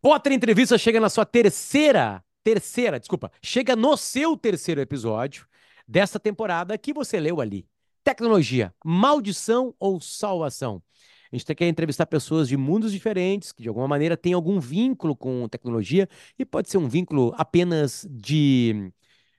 Potter Entrevista chega na sua terceira, terceira, desculpa, chega no seu terceiro episódio desta temporada que você leu ali. Tecnologia, maldição ou salvação? A gente quer entrevistar pessoas de mundos diferentes, que de alguma maneira têm algum vínculo com tecnologia, e pode ser um vínculo apenas de,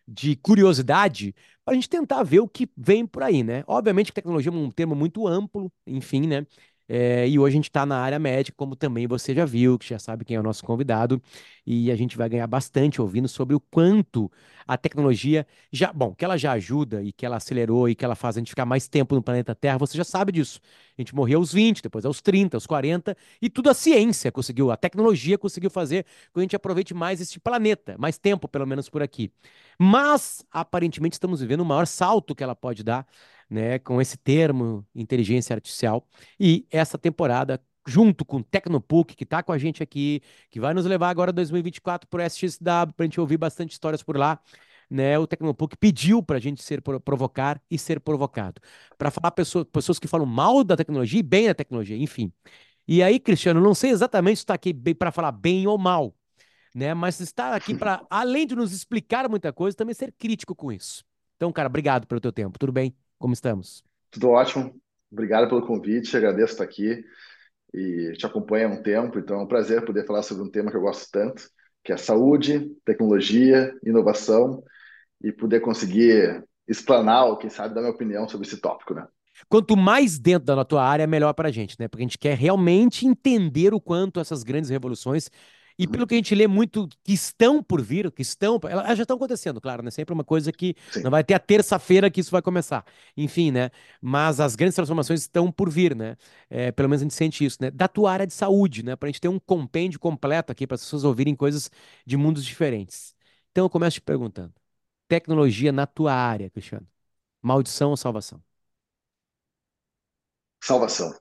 de curiosidade, para a gente tentar ver o que vem por aí, né? Obviamente que tecnologia é um termo muito amplo, enfim, né? É, e hoje a gente está na área médica, como também você já viu, que já sabe quem é o nosso convidado, e a gente vai ganhar bastante ouvindo sobre o quanto a tecnologia já, bom, que ela já ajuda e que ela acelerou e que ela faz a gente ficar mais tempo no planeta Terra, você já sabe disso. A gente morreu aos 20, depois aos 30, aos 40, e tudo a ciência conseguiu, a tecnologia conseguiu fazer com que a gente aproveite mais este planeta, mais tempo pelo menos por aqui. Mas aparentemente estamos vivendo o maior salto que ela pode dar né, com esse termo inteligência artificial. E essa temporada, junto com o Tecnopuc, que está com a gente aqui, que vai nos levar agora 2024 para o SXW, para a gente ouvir bastante histórias por lá. Né, o Tecnopuc pediu para a gente ser provocar e ser provocado. Para falar pessoas, pessoas que falam mal da tecnologia e bem da tecnologia, enfim. E aí, Cristiano, não sei exatamente se está aqui para falar bem ou mal, né? Mas está aqui para, além de nos explicar muita coisa, também ser crítico com isso. Então, cara, obrigado pelo teu tempo. Tudo bem? Como estamos? Tudo ótimo. Obrigado pelo convite, agradeço estar aqui e te acompanho há um tempo, então é um prazer poder falar sobre um tema que eu gosto tanto, que é saúde, tecnologia, inovação e poder conseguir explanar ou, quem sabe, dar minha opinião sobre esse tópico, né? Quanto mais dentro da tua área, melhor para a gente, né? Porque a gente quer realmente entender o quanto essas grandes revoluções e pelo que a gente lê muito que estão por vir, que estão, elas já estão acontecendo, claro, né? Sempre uma coisa que Sim. não vai ter a terça-feira que isso vai começar. Enfim, né? Mas as grandes transformações estão por vir, né? É, pelo menos a gente sente isso, né? Da tua área de saúde, né? Para a gente ter um compêndio completo aqui para as pessoas ouvirem coisas de mundos diferentes. Então eu começo te perguntando: tecnologia na tua área, Cristiano? Maldição ou salvação? Salvação.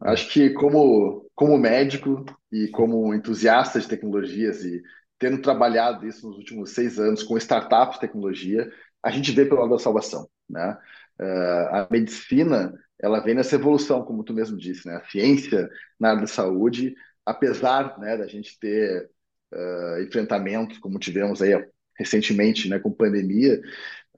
Acho que como, como médico e como entusiasta de tecnologias e tendo trabalhado isso nos últimos seis anos com startups de tecnologia, a gente vê pelo lado da salvação, né? Uh, a medicina, ela vem nessa evolução, como tu mesmo disse, né? A ciência na área da saúde, apesar né, da gente ter uh, enfrentamentos, como tivemos aí recentemente, né, com pandemia,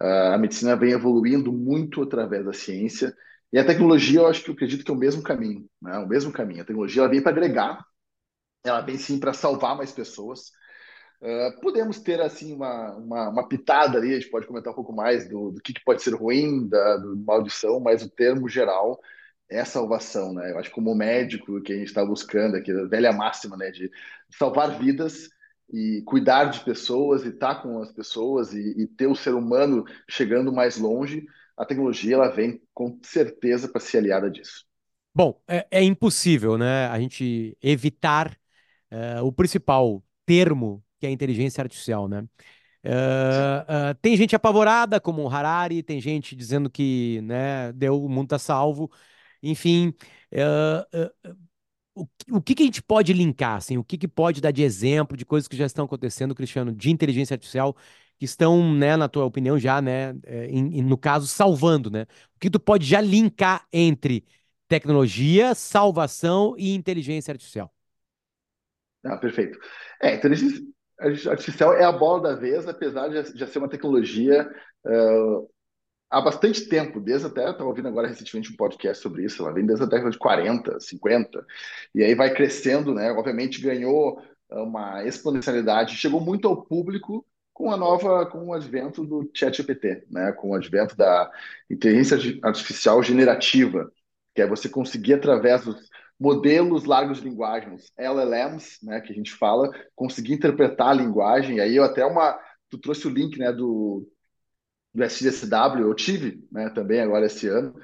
uh, a medicina vem evoluindo muito através da ciência e a tecnologia, eu acho que eu acredito que é o mesmo caminho, né? O mesmo caminho. A tecnologia ela vem para agregar, ela vem sim para salvar mais pessoas. Uh, podemos ter assim uma, uma, uma, pitada ali, a gente pode comentar um pouco mais do, do que, que pode ser ruim, da maldição, mas o termo geral é salvação, né? Eu acho que como médico que a gente está buscando aqui, a velha máxima, né, de salvar vidas e cuidar de pessoas e estar tá com as pessoas e, e ter o ser humano chegando mais longe a tecnologia ela vem com certeza para ser aliada disso. Bom, é, é, impossível, né, a gente evitar uh, o principal termo que é a inteligência artificial, né? Uh, uh, tem gente apavorada, como o Harari, tem gente dizendo que, né, deu, o mundo está salvo. Enfim, o, o que, que a gente pode linkar, assim, o que, que pode dar de exemplo de coisas que já estão acontecendo, Cristiano, de inteligência artificial que estão, né, na tua opinião, já, né, é, em, no caso, salvando, né? O que tu pode já linkar entre tecnologia, salvação e inteligência artificial? Ah, perfeito. É, inteligência artificial é a bola da vez, apesar de já ser uma tecnologia uh, há bastante tempo, desde até, estava ouvindo agora recentemente um podcast sobre isso, ela vem desde a década de 40, 50, e aí vai crescendo, né? Obviamente ganhou uma exponencialidade, chegou muito ao público com a nova, com o advento do ChatGPT, né? Com o advento da inteligência artificial generativa, que é você conseguir através dos modelos largos de linguagem, LLMs, né, que a gente fala, conseguir interpretar a linguagem. E aí eu até uma, tu trouxe o link, né, do do SGSW, eu tive, né, também agora esse ano,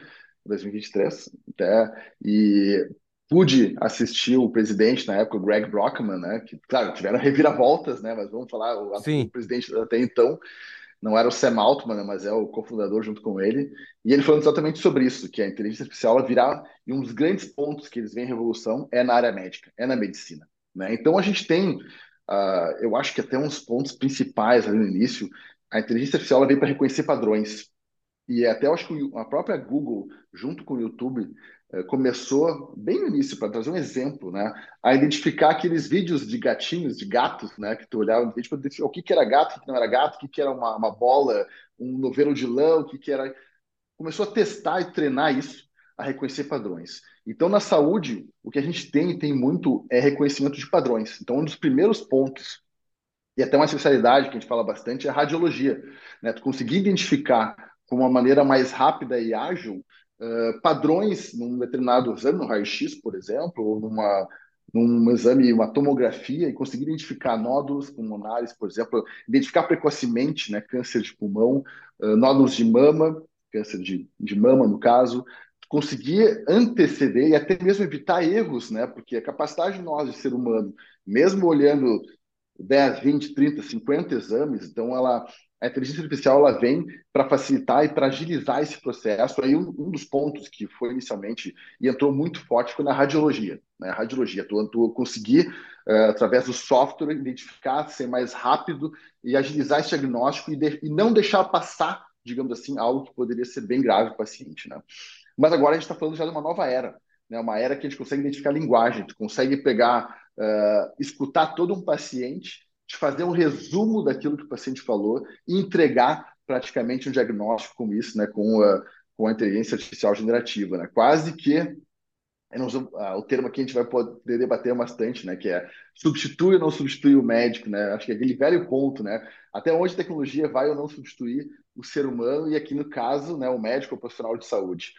2023, até, e pude assistir o presidente na época, o Greg Brockman, né? Que, claro, tiveram reviravoltas, né? Mas vamos falar, o, o presidente até então não era o Sam Altman, né, mas é o cofundador junto com ele. E ele falando exatamente sobre isso, que a inteligência artificial virá e um dos grandes pontos que eles veem em revolução é na área médica, é na medicina. Né? Então a gente tem, uh, eu acho que até uns pontos principais ali no início, a inteligência artificial veio para reconhecer padrões. E até eu acho que a própria Google, junto com o YouTube, começou bem no início, para trazer um exemplo, né, a identificar aqueles vídeos de gatinhos, de gatos, né, que tu olhava no vídeo para o que, que era gato, o que não era gato, o que, que era uma, uma bola, um novelo de lã, o que, que era. Começou a testar e treinar isso, a reconhecer padrões. Então, na saúde, o que a gente tem e tem muito é reconhecimento de padrões. Então, um dos primeiros pontos, e até uma especialidade que a gente fala bastante, é a radiologia. Né? Tu conseguir identificar com uma maneira mais rápida e ágil padrões num determinado exame, no raio-x, por exemplo, ou numa, num exame, uma tomografia, e conseguir identificar nódulos pulmonares, por exemplo, identificar precocemente né, câncer de pulmão, uh, nódulos de mama, câncer de, de mama, no caso, conseguir anteceder e até mesmo evitar erros, né? Porque a capacidade de nós, de ser humano, mesmo olhando 10, 20, 30, 50 exames, então ela a inteligência artificial ela vem para facilitar e para agilizar esse processo. Aí um, um, dos pontos que foi inicialmente e entrou muito forte foi na radiologia. Né? A radiologia, tu, tu conseguir uh, através do software identificar, ser mais rápido e agilizar esse diagnóstico e, de, e não deixar passar, digamos assim, algo que poderia ser bem grave para o paciente, né? Mas agora a gente está falando já de uma nova era, né? uma era que a gente consegue identificar linguagem, tu consegue pegar, uh, escutar todo um paciente, te fazer um resumo daquilo que o paciente falou e entregar praticamente um diagnóstico com isso, né? com, a, com a inteligência artificial generativa. Né? Quase que o termo que a gente vai poder debater bastante, né? Que é substitui ou não substitui o médico, né? Acho que é aquele velho ponto, né? Até onde a tecnologia vai ou não substituir o ser humano e aqui no caso, né? O médico ou o profissional de saúde.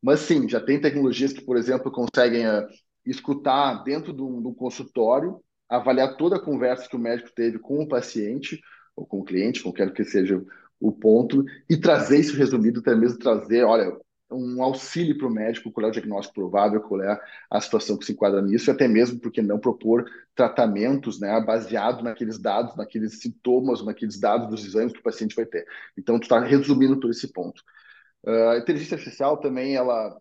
Mas sim, já tem tecnologias que, por exemplo, conseguem uh, escutar dentro de um, de um, consultório, avaliar toda a conversa que o médico teve com o paciente ou com o cliente, qualquer que seja o ponto, e trazer isso resumido, até mesmo trazer, olha, um auxílio para o médico, qual é o diagnóstico provável, qual é a situação que se enquadra nisso, e até mesmo, porque não propor tratamentos né, baseado naqueles dados, naqueles sintomas, naqueles dados dos exames que o paciente vai ter. Então, tu está resumindo todo esse ponto. Uh, a inteligência artificial também, ela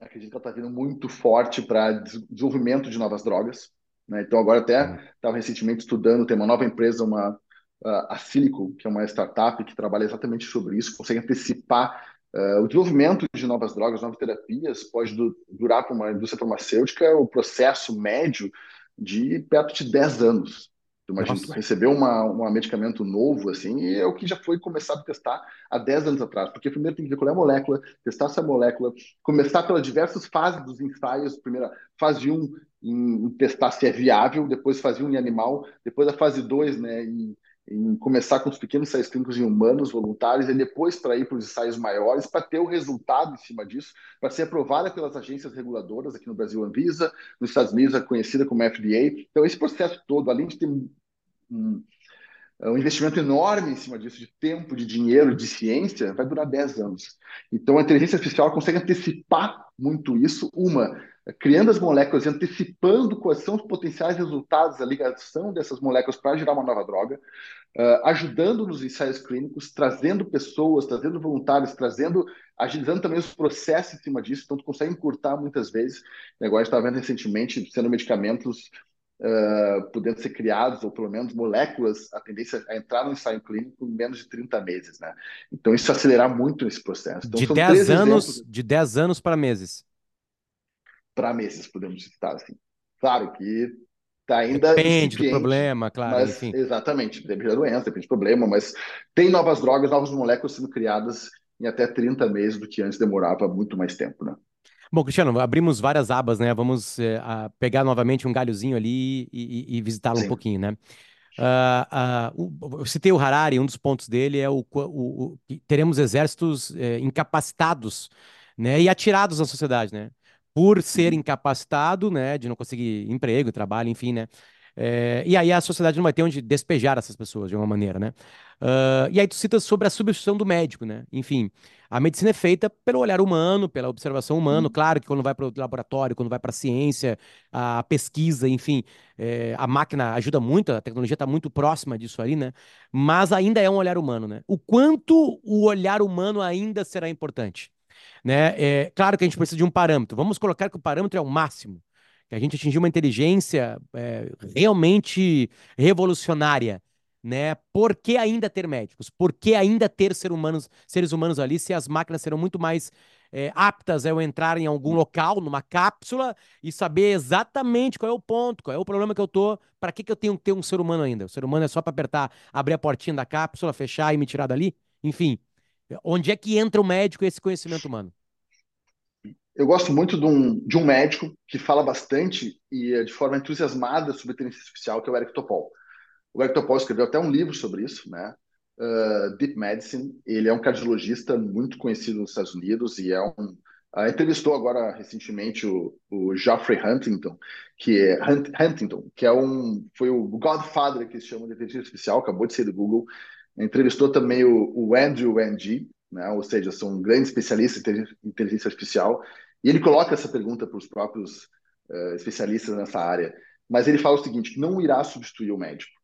acredito que ela está vindo muito forte para desenvolvimento de novas drogas. Né? Então, agora até estava recentemente estudando, tem uma nova empresa, uma, a Silico, que é uma startup que trabalha exatamente sobre isso, consegue antecipar uh, o desenvolvimento de novas drogas, novas terapias, pode du durar para uma indústria farmacêutica o processo médio de perto de 10 anos. Imagina, tu receber uma, um medicamento novo, assim, e é o que já foi começado a testar há 10 anos atrás. Porque primeiro tem que ver qual é a molécula, testar essa molécula, começar pelas diversas fases dos ensaios. Primeira, fase 1, em, em testar se é viável, depois fase 1 em animal, depois a fase 2, né, em, em começar com os pequenos ensaios clínicos em humanos voluntários e depois para ir para os ensaios maiores, para ter o resultado em cima disso, para ser aprovada pelas agências reguladoras, aqui no Brasil, Anvisa, nos Estados Unidos, é conhecida como FDA. Então, esse processo todo, além de ter um, investimento enorme em cima disso, de tempo, de dinheiro, de ciência, vai durar 10 anos. Então, a inteligência artificial consegue antecipar muito isso, uma, criando as moléculas e antecipando quais são os potenciais resultados, a ligação dessas moléculas para gerar uma nova droga, uh, ajudando nos ensaios clínicos, trazendo pessoas, trazendo voluntários, trazendo, agilizando também os processos em cima disso, então tu consegue encurtar muitas vezes. Agora a está vendo recentemente sendo medicamentos uh, podendo ser criados, ou pelo menos moléculas, a tendência a entrar no ensaio clínico em menos de 30 meses, né? Então, isso acelerar muito esse processo. Então, de 10 anos, exemplos... de 10 anos para meses. Para meses, podemos citar assim. Claro que tá ainda depende do problema, claro, mas, enfim. Exatamente, depende da doença, depende do problema, mas tem novas drogas, novas moléculas sendo criadas em até 30 meses do que antes demorava muito mais tempo, né? Bom, Cristiano, abrimos várias abas, né? Vamos é, pegar novamente um galhozinho ali e, e, e visitá-lo um pouquinho, né? Uh, uh, eu citei o Harari, um dos pontos dele é o, o, o teremos exércitos é, incapacitados, né? E atirados na sociedade, né? Por ser uhum. incapacitado, né? De não conseguir emprego, trabalho, enfim, né? É, e aí a sociedade não vai ter onde despejar essas pessoas, de alguma maneira, né? Uh, e aí tu citas sobre a substituição do médico, né? Enfim, a medicina é feita pelo olhar humano, pela observação humana. Uhum. Claro que quando vai para o laboratório, quando vai para a ciência, a pesquisa, enfim, é, a máquina ajuda muito, a tecnologia está muito próxima disso ali, né? Mas ainda é um olhar humano, né? O quanto o olhar humano ainda será importante, né? É, claro que a gente precisa de um parâmetro. Vamos colocar que o parâmetro é o máximo, que a gente atingiu uma inteligência é, realmente revolucionária né? Por que ainda ter médicos? Por que ainda ter ser humanos, seres humanos ali se as máquinas serão muito mais é, aptas a eu entrar em algum local, numa cápsula, e saber exatamente qual é o ponto, qual é o problema que eu tô, para que, que eu tenho que ter um ser humano ainda? O ser humano é só para apertar, abrir a portinha da cápsula, fechar e me tirar dali? Enfim, onde é que entra o médico e esse conhecimento humano? Eu gosto muito de um, de um médico que fala bastante e de forma entusiasmada sobre inteligência artificial, que é o Eric Topol. O Eric Topol escreveu até um livro sobre isso, né? Uh, Deep Medicine. Ele é um cardiologista muito conhecido nos Estados Unidos e é um uh, entrevistou agora recentemente o, o Geoffrey Huntington, que é Hunt, Huntington, que é um foi o Godfather que se chama de inteligência artificial, acabou de ser do Google. Entrevistou também o, o Andrew Ng, né? Ou seja, são grandes especialistas em inteligência artificial. E ele coloca essa pergunta para os próprios uh, especialistas nessa área. Mas ele fala o seguinte: não irá substituir o médico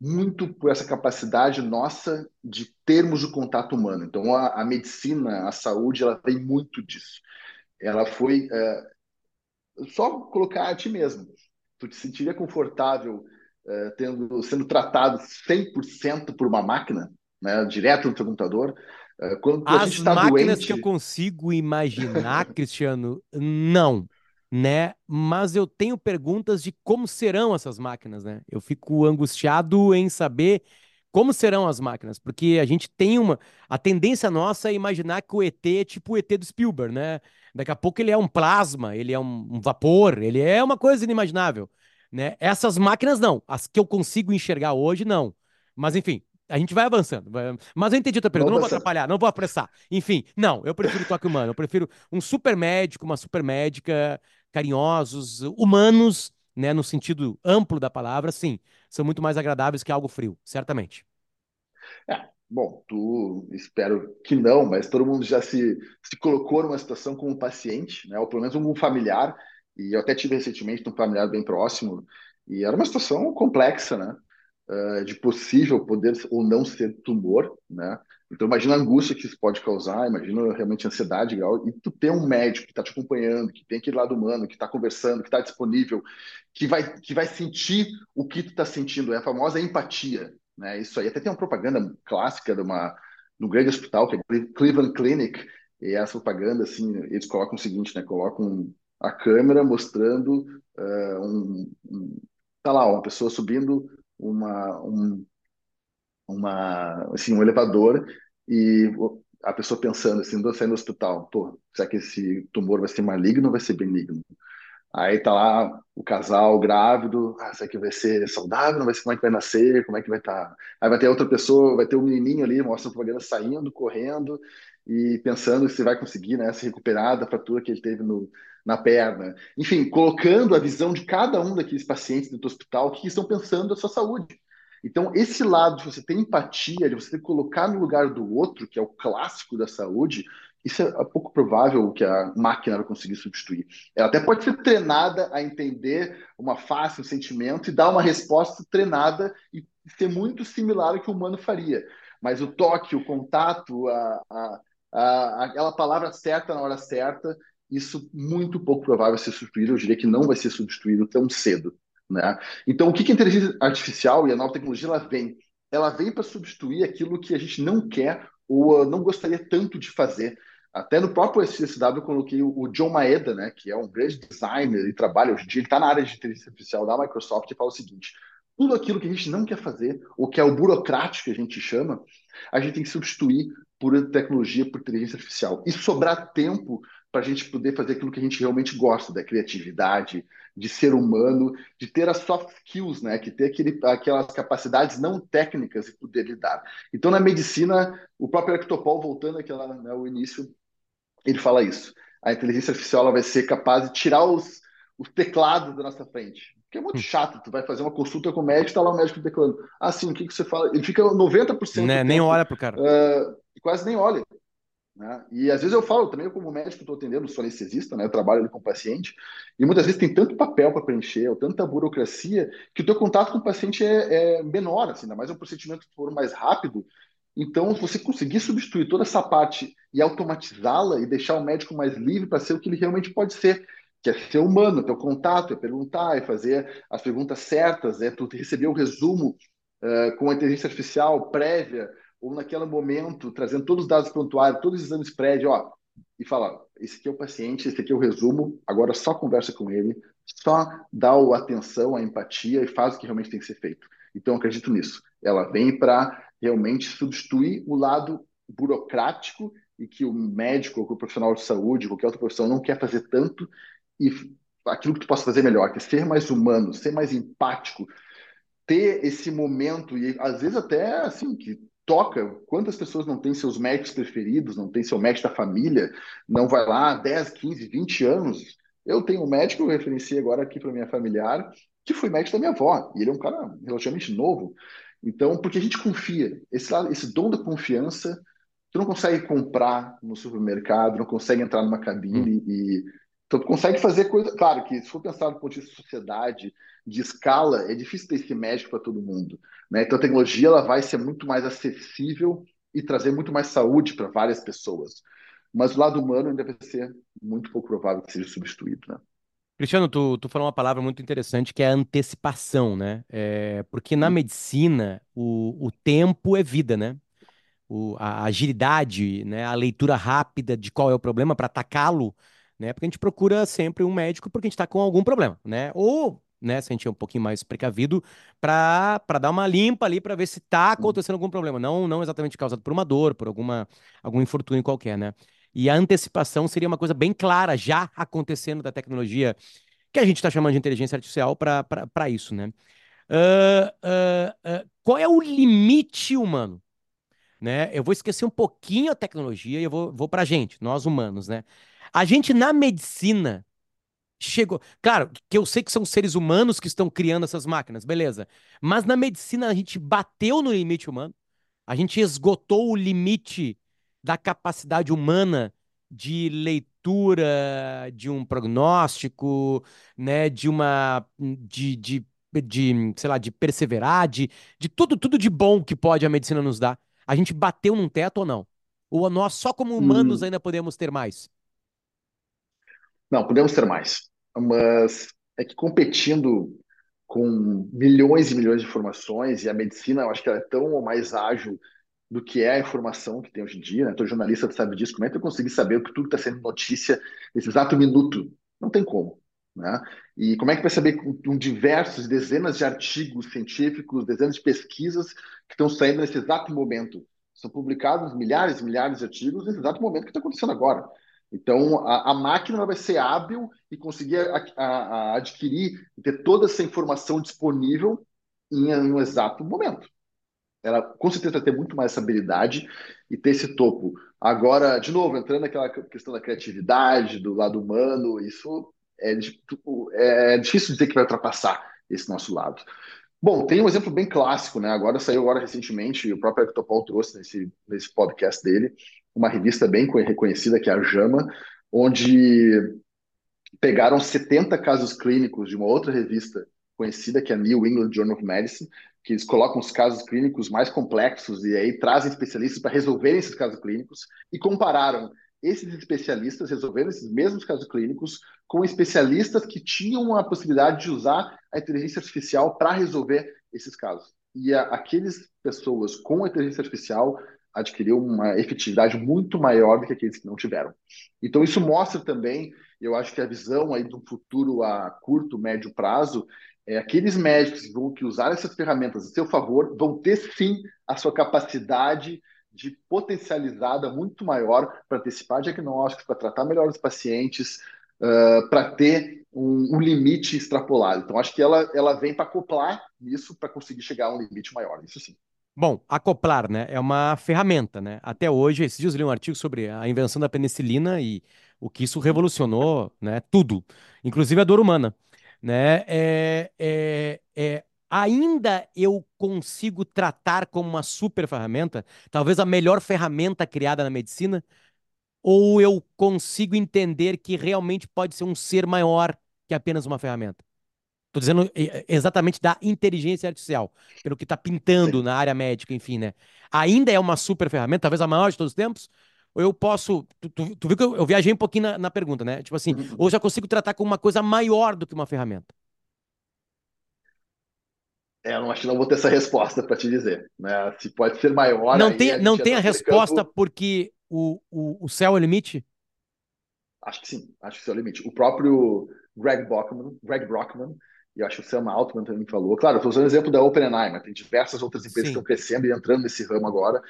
muito por essa capacidade nossa de termos o contato humano. Então, a, a medicina, a saúde, ela vem muito disso. Ela foi é, só colocar a ti mesmo. Tu te sentiria confortável é, tendo, sendo tratado 100% por uma máquina, né, direto no teu computador? É, quando As a gente está máquinas doente... que eu consigo imaginar, Cristiano, não né? Mas eu tenho perguntas de como serão essas máquinas, né? Eu fico angustiado em saber como serão as máquinas, porque a gente tem uma. A tendência nossa é imaginar que o ET é tipo o ET do Spielberg, né? Daqui a pouco ele é um plasma, ele é um, um vapor, ele é uma coisa inimaginável, né? Essas máquinas não, as que eu consigo enxergar hoje não. Mas enfim, a gente vai avançando. Mas eu entendi a tua pergunta, não vou atrapalhar, não vou apressar. Enfim, não, eu prefiro toque humano, eu prefiro um super médico, uma super médica, carinhosos, humanos, né, no sentido amplo da palavra, sim, são muito mais agradáveis que algo frio, certamente. É, bom, tu espero que não, mas todo mundo já se, se colocou numa situação como paciente, né, ou pelo menos um familiar, e eu até tive recentemente um familiar bem próximo, e era uma situação complexa, né? Uh, de possível poder ou não ser tumor, né? Então, imagina a angústia que isso pode causar, imagina realmente a ansiedade, e tu ter um médico que está te acompanhando, que tem aquele lado humano, que está conversando, que está disponível, que vai, que vai sentir o que tu está sentindo, é a famosa empatia, né? Isso aí até tem uma propaganda clássica de, uma, um grande hospital, que é Cleveland Clinic, e essa propaganda, assim, eles colocam o seguinte, né? Colocam a câmera mostrando uh, um, um, tá lá, uma pessoa subindo uma, um, uma, assim, um elevador e a pessoa pensando assim, saindo do hospital, pô, será que esse tumor vai ser maligno ou vai ser benigno? Aí tá lá o casal grávido, ah, será que vai ser saudável, não vai ser como é que vai nascer, como é que vai estar? Tá? Aí vai ter outra pessoa, vai ter um menininho ali, mostra a propaganda saindo, correndo e pensando se vai conseguir, né, se recuperar da fratura que ele teve no, na perna. Enfim, colocando a visão de cada um daqueles pacientes do hospital que estão pensando a sua saúde. Então, esse lado de você ter empatia, de você colocar no lugar do outro, que é o clássico da saúde, isso é pouco provável que a máquina vai conseguir substituir. Ela até pode ser treinada a entender uma face, um sentimento e dar uma resposta treinada e ser muito similar ao que o humano faria. Mas o toque, o contato, a, a, a, aquela palavra certa na hora certa, isso muito pouco provável ser substituído. Eu diria que não vai ser substituído tão cedo. Né? Então, o que, a inteligência artificial e a nova tecnologia ela vem? Ela vem para substituir aquilo que a gente não quer ou não gostaria tanto de fazer. Até no próprio SCSW eu coloquei o John Maeda, né, que é um grande designer e trabalha hoje em dia, ele está na área de inteligência artificial da Microsoft e fala o seguinte: tudo aquilo que a gente não quer fazer, ou que é o burocrático que a gente chama, a gente tem que substituir por tecnologia, por inteligência artificial. E sobrar tempo para a gente poder fazer aquilo que a gente realmente gosta, da criatividade, de ser humano, de ter as soft skills, né? Que ter aquele, aquelas capacidades não técnicas e poder lidar. Então, na medicina, o próprio Arctopol, voltando aqui lá né, início, ele fala isso. A inteligência artificial ela vai ser capaz de tirar os, os teclados da nossa frente. Porque é muito hum. chato, tu vai fazer uma consulta com o médico, tá lá o médico declarando. Ah, sim, o que, que você fala? Ele fica 90% né, Nem olha pro cara. Uh, quase nem olha. Né? E às vezes eu falo também, eu como médico estou atendendo, sou anestesista, né? eu trabalho ali com o paciente, e muitas vezes tem tanto papel para preencher, ou tanta burocracia, que o teu contato com o paciente é, é menor, assim, ainda mais um procedimento que for mais rápido. Então, se você conseguir substituir toda essa parte e automatizá-la e deixar o médico mais livre para ser o que ele realmente pode ser, que é ser humano, ter o contato, é perguntar, é fazer as perguntas certas, é tu receber o resumo uh, com a inteligência artificial prévia, ou naquele momento, trazendo todos os dados prontuários, todos os exames prévios, ó, e fala: esse aqui é o paciente, esse aqui é o resumo, agora só conversa com ele, só dá a atenção, a empatia e faz o que realmente tem que ser feito. Então, acredito nisso. Ela vem para realmente substituir o lado burocrático e que o médico, ou o profissional de saúde, qualquer outra profissão não quer fazer tanto e aquilo que tu possa fazer melhor, que é ser mais humano, ser mais empático, ter esse momento e às vezes até assim que toca, quantas pessoas não têm seus médicos preferidos, não tem seu médico da família, não vai lá 10, 15, 20 anos. Eu tenho um médico, eu referenciei agora aqui para minha familiar, que foi médico da minha avó, e ele é um cara relativamente novo. Então, porque a gente confia, esse, esse dom da confiança, tu não consegue comprar no supermercado, não consegue entrar numa cabine hum. e então, tu consegue fazer coisa. Claro que, se for pensar do ponto de vista de sociedade, de escala, é difícil ter esse médico para todo mundo. Né? Então, a tecnologia ela vai ser muito mais acessível e trazer muito mais saúde para várias pessoas. Mas o lado humano ainda vai ser muito pouco provável que seja substituído. Né? Cristiano, tu, tu falou uma palavra muito interessante que é a antecipação, né? É, porque na medicina o, o tempo é vida, né? O, a agilidade, né? a leitura rápida de qual é o problema para atacá-lo né? Porque a gente procura sempre um médico porque a gente está com algum problema, né? Ou, né, se a gente é um pouquinho mais precavido, para dar uma limpa ali para ver se está acontecendo algum problema, não, não exatamente causado por uma dor, por alguma, algum infortúnio qualquer, né? E a antecipação seria uma coisa bem clara já acontecendo da tecnologia que a gente está chamando de inteligência artificial para isso, né? Uh, uh, uh, qual é o limite humano? Né? Eu vou esquecer um pouquinho a tecnologia e eu vou, vou para a gente, nós humanos, né? A gente, na medicina, chegou. Claro, que eu sei que são seres humanos que estão criando essas máquinas, beleza. Mas na medicina a gente bateu no limite humano. A gente esgotou o limite da capacidade humana de leitura de um prognóstico, né, de uma de, de, de sei lá, de perseverar, de, de tudo tudo de bom que pode a medicina nos dar. A gente bateu num teto ou não? Ou nós só como humanos hum. ainda podemos ter mais? Não, podemos ter mais. Mas é que competindo com milhões e milhões de informações, e a medicina, eu acho que ela é tão ou mais ágil do que é a informação que tem hoje em dia. Né? Então, jornalista sabe disso. Como é que eu consegui saber o que tudo está sendo notícia nesse exato minuto? Não tem como. Né? E como é que vai saber com diversos, dezenas de artigos científicos, dezenas de pesquisas que estão saindo nesse exato momento? São publicados milhares e milhares de artigos nesse exato momento que está acontecendo agora. Então, a, a máquina vai ser hábil e conseguir a, a, adquirir e ter toda essa informação disponível em, em um exato momento. Ela com certeza vai ter muito mais essa habilidade e ter esse topo. Agora, de novo, entrando naquela questão da criatividade, do lado humano, isso é, é difícil dizer que vai ultrapassar esse nosso lado. Bom, tem um exemplo bem clássico, né? Agora saiu agora recentemente, o próprio Hector Paul trouxe nesse, nesse podcast dele, uma revista bem reconhecida, que é a JAMA, onde pegaram 70 casos clínicos de uma outra revista conhecida, que é a New England Journal of Medicine, que eles colocam os casos clínicos mais complexos e aí trazem especialistas para resolverem esses casos clínicos e compararam esses especialistas resolvendo esses mesmos casos clínicos com especialistas que tinham a possibilidade de usar a inteligência artificial para resolver esses casos. E a, aqueles pessoas com inteligência artificial adquiriu uma efetividade muito maior do que aqueles que não tiveram. Então isso mostra também, eu acho que a visão aí do futuro a curto, médio prazo é aqueles médicos que vão que usar essas ferramentas a seu favor vão ter sim a sua capacidade de potencializada muito maior para antecipar diagnósticos, para tratar melhor os pacientes, uh, para ter um, um, limite extrapolado. Então, acho que ela, ela vem para acoplar isso para conseguir chegar a um limite maior, isso sim. Bom, acoplar, né, é uma ferramenta, né? Até hoje, esses dias eu li um artigo sobre a invenção da penicilina e o que isso revolucionou, né, tudo, inclusive a dor humana, né? É, é, é, ainda eu consigo tratar como uma super ferramenta, talvez a melhor ferramenta criada na medicina, ou eu consigo entender que realmente pode ser um ser maior que apenas uma ferramenta? Estou dizendo exatamente da inteligência artificial, pelo que está pintando Sim. na área médica, enfim, né? Ainda é uma super ferramenta, talvez a maior de todos os tempos, ou eu posso. Tu, tu, tu viu que eu, eu, viajei um pouquinho na, na pergunta, né? Tipo assim, uhum. ou já consigo tratar como uma coisa maior do que uma ferramenta? É, eu não acho que não vou ter essa resposta para te dizer. Né? Se pode ser maior. Não tem, não tem a resposta porque o, o, o céu é o limite? Acho que sim, acho que esse é o limite. O próprio Greg Brockman, Greg Brockman e acho que o Sam Altman também falou. Claro, estou usando o exemplo da OpenAI, mas tem diversas outras empresas sim. que estão crescendo e entrando nesse ramo agora.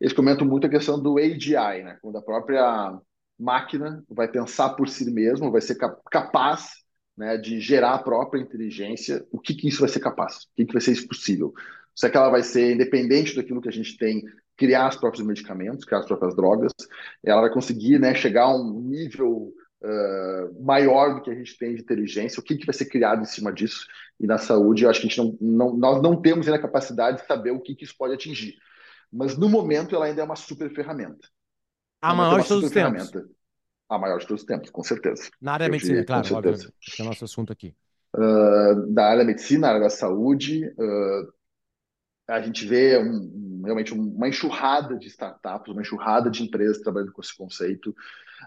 Eles comentam muito a questão do AGI, né? quando a própria máquina vai pensar por si mesmo, vai ser capaz né, de gerar a própria inteligência, o que, que isso vai ser capaz? O que, que vai ser isso possível? Se é que ela vai ser independente daquilo que a gente tem, criar os próprios medicamentos, criar as próprias drogas, ela vai conseguir né, chegar a um nível uh, maior do que a gente tem de inteligência, o que, que vai ser criado em cima disso? E na saúde, eu acho que a gente não, não nós não temos ainda a capacidade de saber o que, que isso pode atingir. Mas no momento ela ainda é uma super ferramenta. A maior de todos os tempos. A maior de todos os tempos, com certeza. Na área da medicina, claro, óbvio. É o nosso assunto aqui. Uh, da área da medicina, área da saúde, uh, a gente vê um, realmente uma enxurrada de startups, uma enxurrada de empresas trabalhando com esse conceito.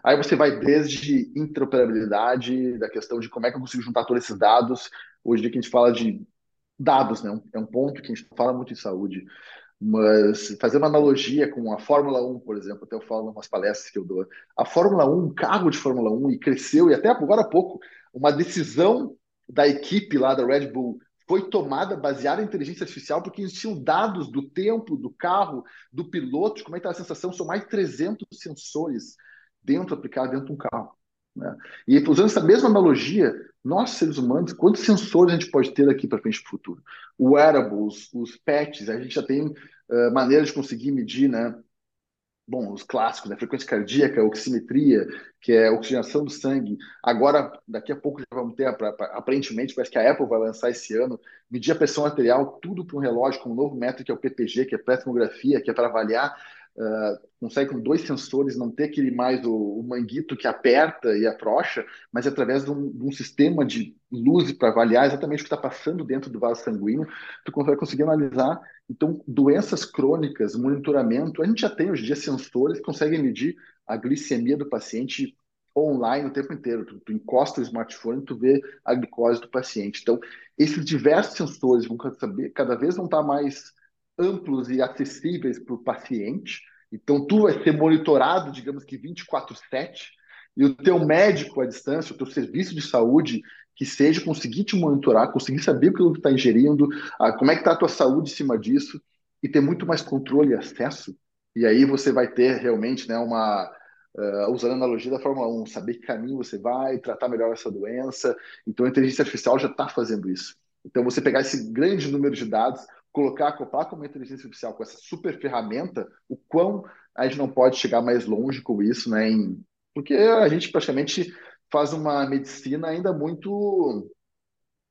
Aí você vai desde interoperabilidade, da questão de como é que eu consigo juntar todos esses dados. Hoje em dia a gente fala de dados, né? É um ponto que a gente fala muito em saúde. Mas fazer uma analogia com a Fórmula 1, por exemplo, até eu falo em umas palestras que eu dou. A Fórmula 1, um carro de Fórmula 1, e cresceu, e até agora há pouco, uma decisão da equipe lá da Red Bull foi tomada baseada em inteligência artificial porque existiam dados do tempo, do carro, do piloto, como é que está a sensação. São mais de 300 sensores dentro aplicado dentro de um carro. Né? E usando essa mesma analogia, nós, seres humanos, quantos sensores a gente pode ter daqui para frente para o futuro? O wearables, os pets, a gente já tem uh, maneiras de conseguir medir, né? Bom, os clássicos, né? frequência cardíaca, oximetria, que é oxigenação do sangue. Agora, daqui a pouco já vamos ter, aparentemente, parece que a Apple vai lançar esse ano, medir a pressão arterial, tudo para um relógio com um novo método que é o PPG, que é pré-tomografia, que é para avaliar consegue com dois sensores não ter aquele mais o, o, manguito que aperta e afrouxa, mas através de um, de um sistema de luz para avaliar exatamente o que está passando dentro do vaso sanguíneo, tu vai conseguir analisar. Então, doenças crônicas, monitoramento, a gente já tem hoje em dia sensores que conseguem medir a glicemia do paciente online o tempo inteiro. Tu, tu encosta o smartphone e tu vê a glicose do paciente. Então, esses diversos sensores vão saber, cada vez vão estar mais amplos e acessíveis para o paciente. Então, tu vai ser monitorado, digamos que 24/7, e o teu médico à distância, o teu serviço de saúde, que seja conseguir te monitorar, conseguir saber o que tu está ingerindo, como é que está a tua saúde em cima disso, e ter muito mais controle e acesso. E aí você vai ter realmente né, uma, Uh, usando a analogia da Fórmula 1, saber que caminho você vai, tratar melhor essa doença. Então, a inteligência artificial já está fazendo isso. Então, você pegar esse grande número de dados, colocar, acoplar com uma inteligência artificial, com essa super ferramenta, o quão a gente não pode chegar mais longe com isso, né? Em... Porque a gente praticamente faz uma medicina ainda muito,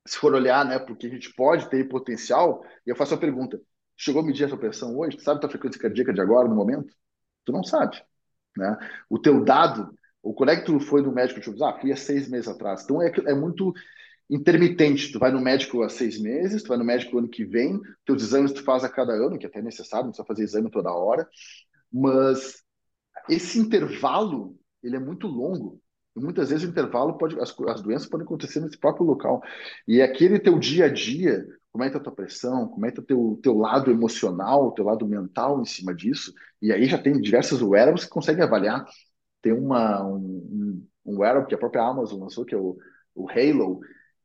se for olhar, né? Porque a gente pode ter potencial. E eu faço a pergunta: chegou a medir a sua pressão hoje? Tu sabe a tua frequência cardíaca de agora, no momento? Tu não sabe, né? O teu dado, o quando é que tu foi no médico? Tipo, ah, fui há seis meses atrás. Então é, é muito intermitente. Tu vai no médico há seis meses, tu vai no médico ano que vem, teus exames tu faz a cada ano, que é até é necessário, não precisa fazer exame toda hora, mas esse intervalo, ele é muito longo. E muitas vezes o intervalo pode, as, as doenças podem acontecer nesse próprio local. E aquele teu dia a dia, como é que tá a tua pressão, como é que tá teu, teu lado emocional, teu lado mental em cima disso, e aí já tem diversos wearables que conseguem avaliar. Tem uma, um, um wearable que a própria Amazon lançou, que é o, o Halo,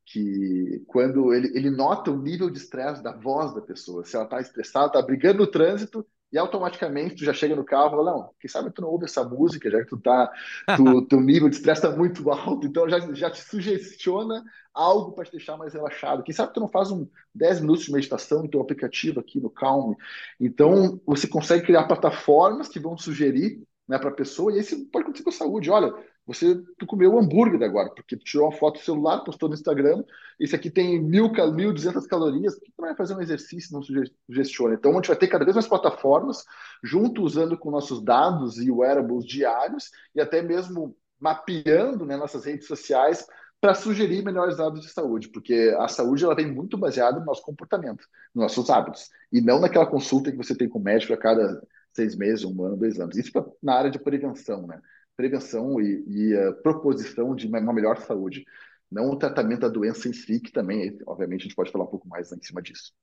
que quando ele, ele nota o nível de estresse da voz da pessoa, se ela está estressada, está brigando no trânsito e automaticamente tu já chega no carro e fala, não, quem sabe tu não ouve essa música, já que tu tá, tu, teu nível de estresse está muito alto, então já, já te sugestiona algo para te deixar mais relaxado. Quem sabe tu não faz um 10 minutos de meditação no teu aplicativo aqui no Calm. Então, você consegue criar plataformas que vão sugerir né, para a pessoa, e isso pode acontecer com a saúde. Olha, você tu comeu hambúrguer agora, porque tu tirou uma foto do celular, postou no Instagram, esse aqui tem mil, mil duzentas calorias, por que tu vai fazer um exercício não sugestiona? Então, a gente vai ter cada vez mais plataformas, junto usando com nossos dados e wearables diários, e até mesmo mapeando né, nossas redes sociais para sugerir melhores dados de saúde, porque a saúde ela vem muito baseada no nosso comportamento, nos nossos hábitos, e não naquela consulta que você tem com o médico a cada seis meses, um ano, dois anos. Isso na área de prevenção, né? Prevenção e, e a proposição de uma melhor saúde, não o tratamento da doença em si, que também, obviamente, a gente pode falar um pouco mais em cima disso.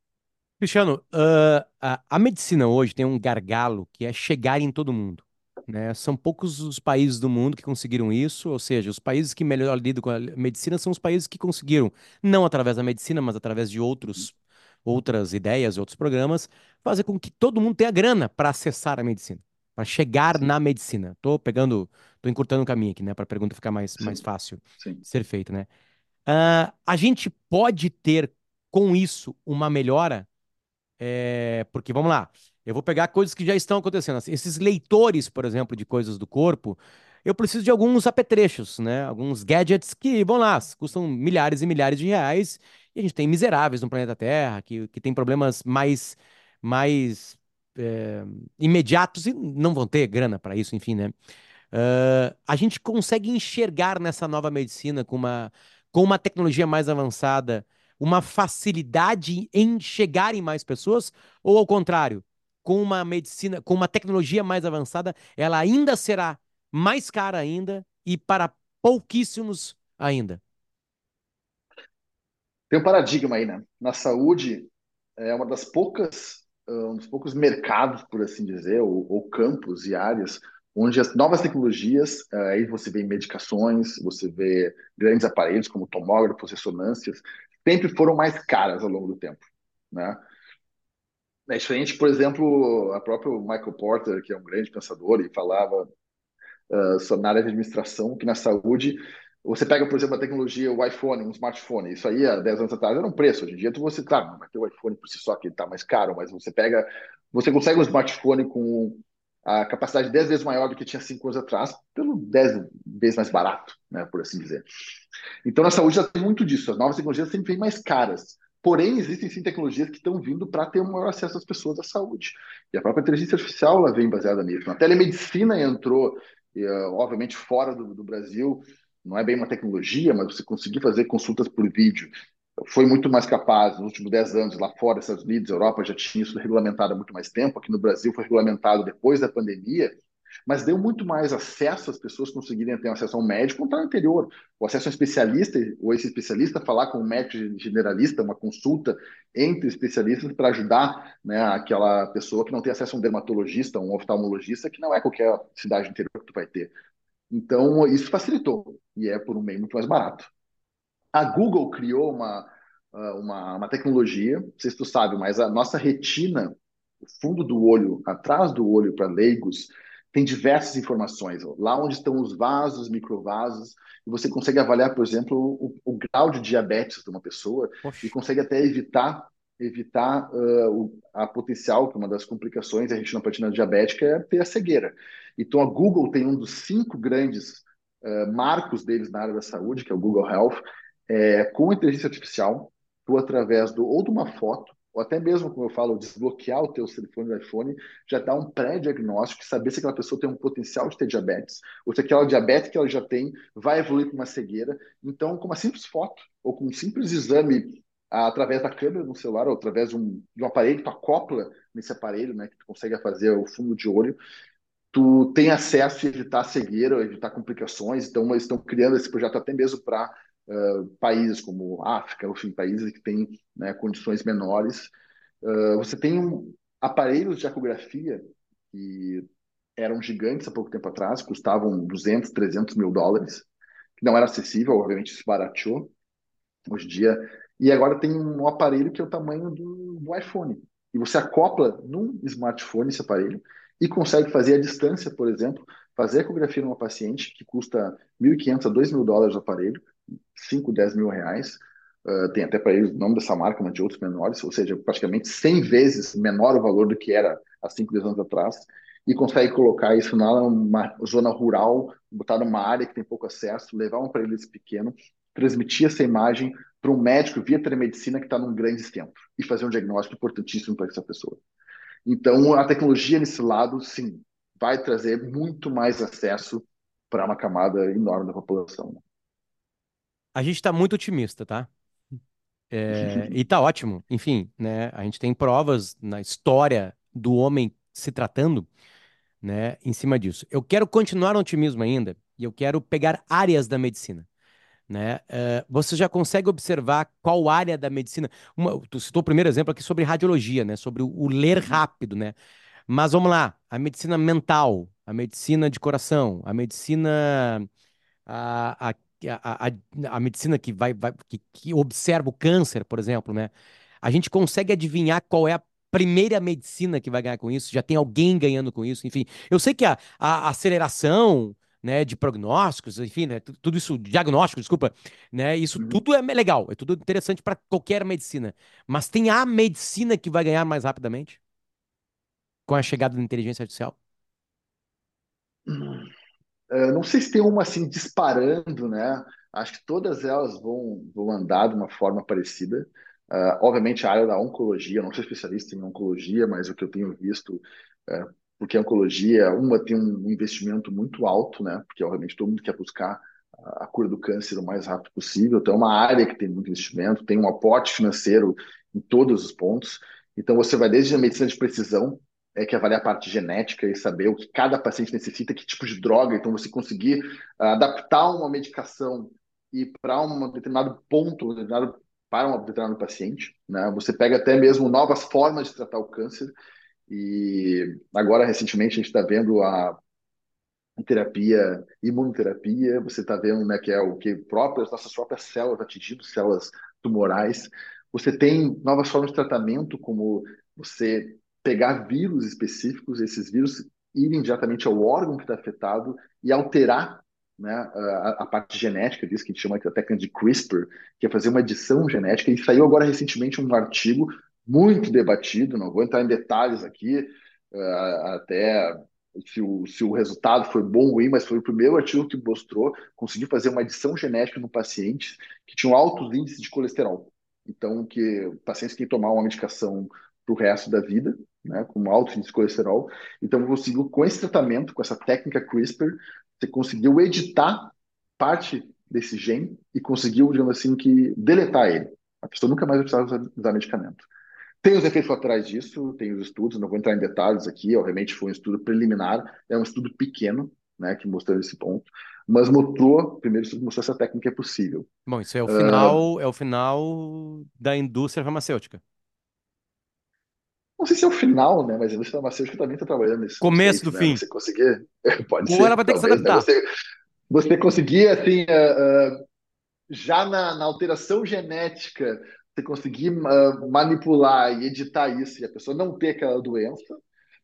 Cristiano, uh, a, a, medicina hoje tem um gargalo que é chegar em todo mundo. né? São poucos os países do mundo que conseguiram isso, ou seja, os países que melhor lidam com a medicina são os países que conseguiram, não através da medicina, mas através de outros, outras ideias, outros programas, fazer com que todo mundo tenha grana para acessar a medicina, para chegar Sim, na medicina. Tô pegando, tô encurtando o caminho aqui, né, para a pergunta ficar mais, mais sim, fácil sim. de ser feita, né? Ah, a gente pode ter com isso uma melhora é, porque, vamos lá, eu vou pegar coisas que já estão acontecendo. Assim, Esses leitores, por exemplo, de coisas do corpo, eu preciso de alguns apetrechos, né? Alguns gadgets que, vão lá, custam milhares e milhares de reais. E a gente tem miseráveis no planeta Terra, que, que tem problemas mais, mais é, imediatos e não vão ter grana para isso, enfim, né? Ah, a gente consegue enxergar nessa nova medicina com uma, com uma tecnologia mais avançada, uma facilidade em chegar em mais pessoas, ou ao contrário, com uma medicina, com uma tecnologia mais avançada, ela ainda será mais cara ainda e para pouquíssimos ainda. Tem um paradigma aí, né? Na saúde, é uma das poucas, um dos poucos mercados, por assim dizer, ou, ou campos e áreas onde as novas tecnologias, aí você vê medicações, você vê grandes aparelhos como tomógrafos, ressonâncias, sempre foram mais caras ao longo do tempo, né? É diferente, por exemplo, a próprio Michael Porter, que é um grande pensador e falava uh, na área de administração, que na saúde você pega, por exemplo, a tecnologia, o iPhone, um smartphone, isso aí há 10 anos atrás era um preço. Hoje em dia, tu você, claro, não vai ter o iPhone por si só, que está mais caro, mas você pega, você consegue um smartphone com a capacidade 10 vezes maior do que tinha 5 anos atrás, pelo 10 vezes mais barato, né, por assim dizer. Então, na saúde já tem muito disso. As novas tecnologias sempre vêm mais caras. Porém, existem sim tecnologias que estão vindo para ter um maior acesso às pessoas à saúde. E a própria inteligência artificial ela vem baseada nisso. A telemedicina entrou, e, uh, obviamente, fora do, do Brasil. Não é bem uma tecnologia, mas você conseguir fazer consultas por vídeo foi muito mais capaz nos últimos 10 anos. Lá fora, Estados Unidos, Europa já tinha isso regulamentado há muito mais tempo. Aqui no Brasil foi regulamentado depois da pandemia mas deu muito mais acesso às pessoas conseguirem ter acesso a um médico no interior. O acesso a um especialista, ou esse especialista falar com um médico generalista, uma consulta entre especialistas para ajudar né, aquela pessoa que não tem acesso a um dermatologista, um oftalmologista, que não é qualquer cidade interior que tu vai ter. Então, isso facilitou, e é por um meio muito mais barato. A Google criou uma, uma, uma tecnologia, não sei se tu sabe, mas a nossa retina, o fundo do olho, atrás do olho para leigos, tem diversas informações. Lá onde estão os vasos, microvasos, e você consegue avaliar, por exemplo, o, o grau de diabetes de uma pessoa Poxa. e consegue até evitar evitar uh, o, a potencial, que uma das complicações da retinopatia diabética é ter a cegueira. Então, a Google tem um dos cinco grandes uh, marcos deles na área da saúde, que é o Google Health, é, com inteligência artificial, tu através do, ou de uma foto, ou até mesmo, como eu falo, desbloquear o teu telefone do iPhone, já dá um pré-diagnóstico, saber se aquela pessoa tem um potencial de ter diabetes, ou se aquela diabetes que ela já tem vai evoluir para uma cegueira. Então, com uma simples foto, ou com um simples exame através da câmera do celular, ou através de um, de um aparelho tu acopla nesse aparelho, né, que tu consegue fazer o fundo de olho, tu tem acesso a evitar cegueira, evitar complicações. Então, eles estão criando esse projeto até mesmo para uh, países como África, enfim, países que têm né, condições menores. Uh, você tem um, aparelhos de ecografia que eram gigantes há pouco tempo atrás, custavam 200, 300 mil dólares, que não era acessível, obviamente isso barateou hoje em dia. E agora tem um aparelho que é o tamanho do, do iPhone. E você acopla num smartphone esse aparelho e consegue fazer à distância, por exemplo, fazer ecografia numa paciente que custa 1.500 a 2 mil dólares o aparelho, 5, 10 mil reais. Uh, tem até para eles o nome dessa marca, mas de outros menores, ou seja, praticamente 100 vezes menor o valor do que era há 5, 10 anos atrás, e consegue colocar isso numa zona rural, botar numa área que tem pouco acesso, levar um aparelho desse pequeno, transmitir essa imagem para um médico via telemedicina que está num grande centro e fazer um diagnóstico importantíssimo para essa pessoa. Então, a tecnologia nesse lado, sim, vai trazer muito mais acesso para uma camada enorme da população. A gente está muito otimista, tá? É, e tá ótimo. Enfim, né? A gente tem provas na história do homem se tratando, né? Em cima disso. Eu quero continuar no otimismo ainda e eu quero pegar áreas da medicina. Né? Uh, você já consegue observar qual área da medicina. Uma, tu citou o primeiro exemplo aqui sobre radiologia, né? Sobre o, o ler rápido, né? Mas vamos lá, a medicina mental, a medicina de coração, a medicina a, a, a, a, a medicina que vai, vai que, que observa o câncer, por exemplo, né? A gente consegue adivinhar qual é a primeira medicina que vai ganhar com isso? Já tem alguém ganhando com isso? Enfim, eu sei que a, a aceleração né, de prognósticos, enfim, né, tudo isso, diagnóstico, desculpa, né, isso Uhum. tudo é legal, é tudo interessante para qualquer medicina. Mas tem a medicina que vai ganhar mais rapidamente com a chegada da inteligência artificial? Uh, não sei se tem uma assim disparando, né? Acho que todas elas vão, vão andar de uma forma parecida. Uh, obviamente, a área da oncologia, eu não sou especialista em oncologia, mas o que eu tenho visto, uh, porque a oncologia, uma tem um investimento muito alto, né? Porque, obviamente, todo mundo quer buscar a cura do câncer o mais rápido possível. Então, é uma área que tem muito investimento, tem um aporte financeiro em todos os pontos. Então, você vai desde a medicina de precisão, é, que avaliar a parte genética e saber o que cada paciente necessita, que tipo de droga. Então, você conseguir uh, adaptar uma medicação e para um determinado ponto, um determinado, para um determinado paciente. Né? Você pega até mesmo novas formas de tratar o câncer. E agora, recentemente, a gente está vendo a terapia, imunoterapia, você está vendo né, que é o que próprias, nossas próprias células atingindo células tumorais. Você tem novas formas de tratamento, como você pegar vírus específicos, esses vírus irem diretamente ao órgão que está afetado e alterar né, a, a, parte genética disso, que a gente chama a técnica de CRISPR, que é fazer uma edição genética. E saiu agora recentemente um artigo muito debatido, não vou entrar em detalhes aqui, uh, até se o, se o resultado foi bom ou ruim, mas foi o primeiro artigo que mostrou, conseguiu fazer uma edição genética no paciente que tinha altos índices de colesterol. Então, que pacientes que tomar uma medicação para o resto da vida, né, com alto índice de colesterol. Então, conseguiu, com esse tratamento, com essa técnica CRISPR, você conseguiu editar parte desse gene e conseguiu, digamos assim, que deletar ele. A pessoa nunca mais usar, usar medicamento. Tem os efeitos laterais disso, tem os estudos, não vou entrar em detalhes aqui, obviamente foi um estudo preliminar, é um estudo pequeno, né, que mostrou esse ponto, mas mostrou, primeiro estudo mostrou essa técnica é possível. Bom, isso é o final, uh, é o final da indústria farmacêutica. Não sei se é o final, né? Mas a indústria farmacêutica também está trabalhando nisso. Começo do né? fim. Você conseguir. Pode Ou ser. ela vai ter talvez, que se adaptar. Né? Você, você conseguir, assim, uh, uh, já na, na, alteração genética, você conseguir uh, manipular e editar isso e a pessoa não ter aquela doença,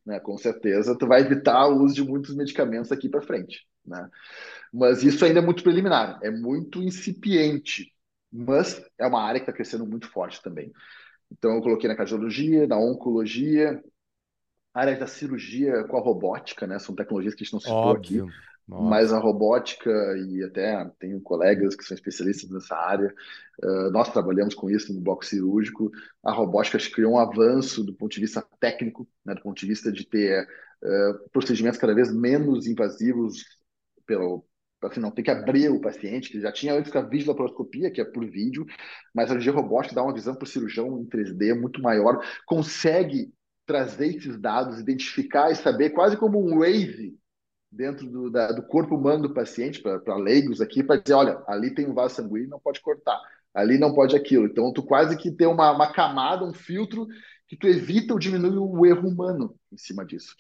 né? Com certeza, tu vai evitar o uso de muitos medicamentos aqui para frente, né? Mas isso ainda é muito preliminar, é muito incipiente, mas é uma área que está crescendo muito forte também. Então, eu coloquei na cardiologia, na oncologia, áreas da cirurgia com a robótica, né? São tecnologias que a gente não citou Óbvio. aqui. Óbvio. Mas a robótica, e até tenho colegas que são especialistas nessa área, uh, nós trabalhamos com isso no bloco cirúrgico. A robótica criou um avanço do ponto de vista técnico, né? do ponto de vista de ter uh, procedimentos cada vez menos invasivos pelo, assim, não tem que abrir o paciente, que já tinha antes com a videolaparoscopia, que é por vídeo, mas a cirurgia robótica dá uma visão para o cirurgião em 3D muito maior, consegue trazer esses dados, identificar e saber, quase como um wave dentro do, da, do corpo humano do paciente, para leigos aqui, para dizer, olha, ali tem um vaso sanguíneo, não pode cortar, ali não pode aquilo. Então, tu quase que tem uma, uma camada, um filtro, que tu evita ou diminui o erro humano em cima disso.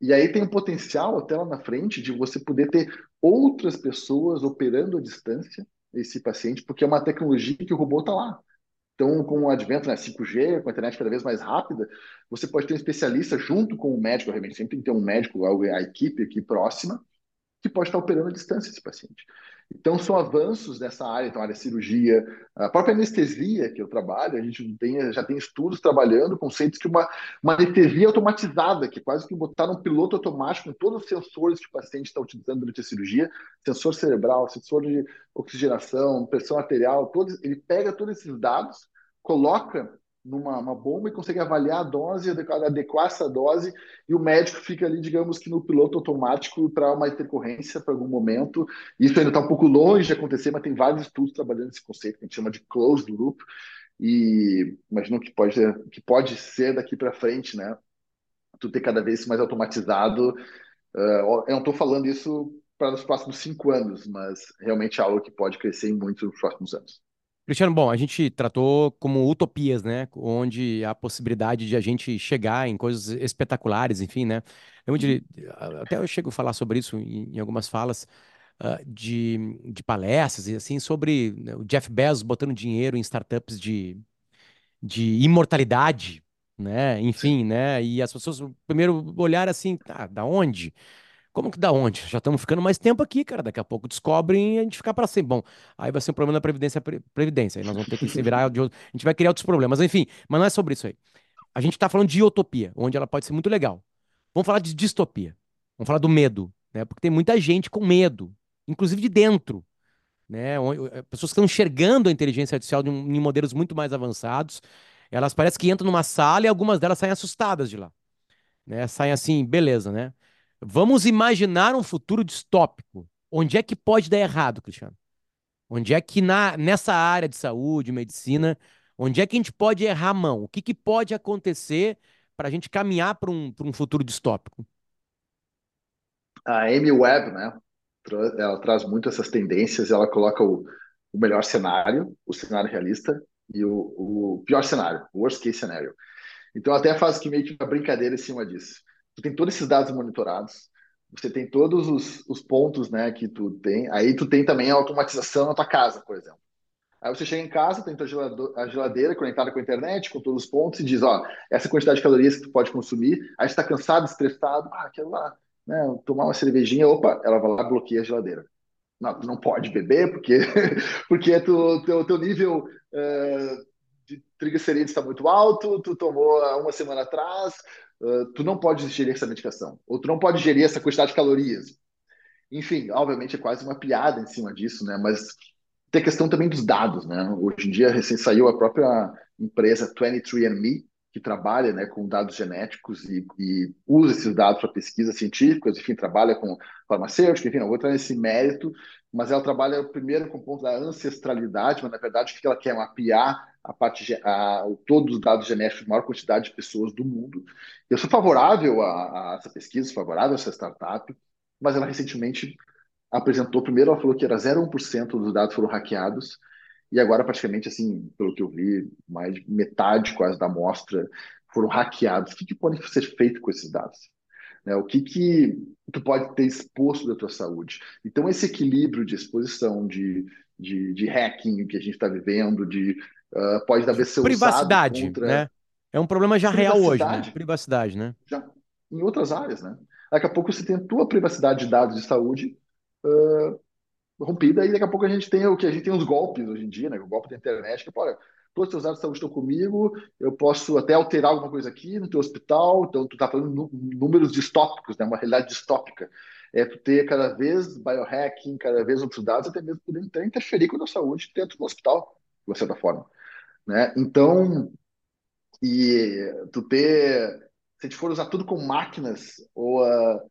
E aí tem um potencial até lá na frente de você poder ter outras pessoas operando à distância esse paciente, porque é uma tecnologia que o robô está lá. Então, com o advento né, 5G, com a internet cada vez mais rápida, você pode ter um especialista junto com o médico, realmente sempre tem que ter um médico, a equipe aqui próxima, que pode estar operando à distância esse paciente. Então, são avanços nessa área, então, área de cirurgia, a própria anestesia que eu trabalho, a gente tem, já tem estudos trabalhando conceitos que uma, uma anestesia automatizada, que quase que botar um piloto automático com todos os sensores que o paciente está utilizando durante a cirurgia, sensor cerebral, sensor de oxigenação, pressão arterial, todos, ele pega todos esses dados, coloca numa bomba e consegue avaliar a dose, adequar, adequar essa dose, e o médico fica ali, digamos que no piloto automático para uma intercorrência para algum momento. Isso ainda está um pouco longe de acontecer, mas tem vários estudos trabalhando esse conceito que a gente chama de closed loop, e imagino que pode, que pode ser daqui para frente, né? Tu ter cada vez mais automatizado. Uh, eu não estou falando isso para os próximos cinco anos, mas realmente é algo que pode crescer muito nos próximos anos. Cristiano, bom, a gente tratou como utopias, né? Onde a possibilidade de a gente chegar em coisas espetaculares, enfim, né? Eu Uhum. diria- até eu chego a falar sobre isso em, em algumas falas ah, de, de palestras e assim, sobre né, o Jeff Bezos botando dinheiro em startups de, de imortalidade, né? Enfim, né? E as pessoas primeiro olharam assim, tá, da onde? Como que da onde? Já estamos ficando mais tempo aqui, cara. Daqui a pouco descobrem e a gente ficar para sempre. Bom, aí vai ser um problema da Previdência, pre- Previdência. Aí nós vamos ter que se virar de outro... A gente vai criar outros problemas. Enfim, mas não é sobre isso aí. A gente está falando de utopia, onde ela pode ser muito legal. Vamos falar de distopia. Vamos falar do medo, né? Porque tem muita gente com medo, inclusive de dentro, né? Onde- eh, Pessoas que estão enxergando a inteligência artificial em modelos muito mais avançados. Elas parecem que entram numa sala e algumas delas saem assustadas de lá né? Saem assim, beleza, né? Vamos imaginar um futuro distópico. Onde é que pode dar errado, Cristiano? Onde é que na, nessa área de saúde, medicina, onde é que a gente pode errar a mão? O que que pode acontecer para a gente caminhar para um, um futuro distópico? A Amy Webb, né? Ela traz muito essas tendências. Ela coloca o, o melhor cenário, o cenário realista, e o, o pior cenário, o worst case scenario. Então, até faz que meio que uma brincadeira em cima disso. Tu tem todos esses dados monitorados, você tem todos os, os pontos, né, que tu tem. Aí tu tem também a automatização na tua casa, por exemplo. Aí você chega em casa, tem tua gelado- a geladeira conectada com a internet, com todos os pontos, e diz, ó, essa quantidade de calorias que tu pode consumir. Aí você está cansado, estressado, ah, quero lá, né, tomar uma cervejinha, opa, ela vai lá e bloqueia a geladeira. Não, tu não pode beber porque porque tu, teu, teu nível eh, de triglicerídeos está muito alto, tu tomou há uma semana atrás, eh, tu não pode ingerir essa medicação, ou tu não pode ingerir essa quantidade de calorias. Enfim, obviamente é quase uma piada em cima disso, né? Mas tem a questão também dos dados, né? Hoje em dia, recém saiu a própria empresa 23andMe, que trabalha né, com dados genéticos e, e usa esses dados para pesquisas científicas, enfim, trabalha com farmacêutica, enfim, não vou entrar nesse mérito, mas ela trabalha primeiro com o ponto da ancestralidade, mas na verdade o que ela quer mapear a parte, a, todos os dados genéticos de maior quantidade de pessoas do mundo. Eu sou favorável a, a essa pesquisa, favorável a essa startup, mas ela recentemente apresentou, primeiro ela falou que era 0,1% dos dados foram hackeados, e agora praticamente, assim, pelo que eu vi, mais de metade quase da amostra foram hackeados. O que, que pode ser feito com esses dados? Né? O que, que tu pode ter exposto da tua saúde? Então, esse equilíbrio de exposição, de, de, de hacking que a gente está vivendo, de uh, pode talvez ser usado Privacidade, contra né? É um problema já real hoje, né? privacidade, né? já em outras áreas, né? Daqui a pouco você tem a tua privacidade de dados de saúde rompida, e daqui a pouco a gente tem o que a gente tem os golpes hoje em dia, né? O golpe da internet, que, olha, todos os teus dados de saúde estão comigo, eu posso até alterar alguma coisa aqui no teu hospital, então tu tá falando números distópicos, né? Uma realidade distópica. É tu ter cada vez biohacking, cada vez outros dados, até mesmo podendo até interferir com a tua saúde dentro do hospital, de certa forma, né? Então, e tu ter, se a gente for usar tudo com máquinas, ou a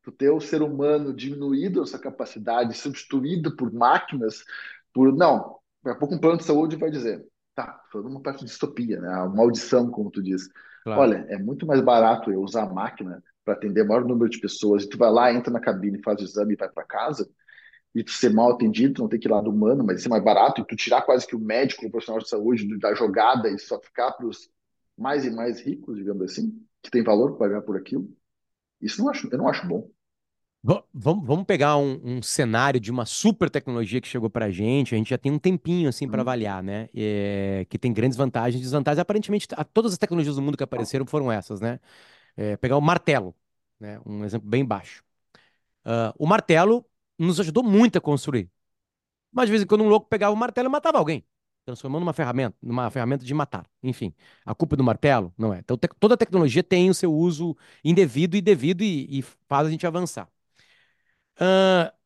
tu ter o ser humano diminuído essa capacidade, substituído por máquinas, por não, daqui a pouco um plano de saúde vai dizer, tá, falando uma parte de distopia, né, a maldição, como tu diz. Claro. Olha, é muito mais barato eu usar a máquina para atender o maior número de pessoas, e tu vai lá, entra na cabine, faz o exame e vai para casa, e tu ser mal atendido, tu não tem que ir lá do humano, mas isso é mais barato, e tu tirar quase que o médico, o profissional de saúde da jogada e só ficar para os mais e mais ricos, digamos assim, que tem valor para pagar por aquilo. Isso não acho, eu não acho bom. Va- Vamos, vamos pegar um, um cenário de uma super tecnologia que chegou pra gente. A gente já tem um tempinho assim para Hum. avaliar, né? É, que tem grandes vantagens e desvantagens. Aparentemente, a- todas as tecnologias do mundo que apareceram foram essas, né? É, pegar o martelo, né? Um exemplo bem baixo. Ah, o martelo nos ajudou muito a construir. Mas de vez em quando um louco pegava o martelo e matava alguém, transformando numa ferramenta, numa ferramenta de matar. Enfim, a culpa é do martelo? Não é. Então, tec- toda tecnologia tem o seu uso indevido e devido e, e faz a gente avançar.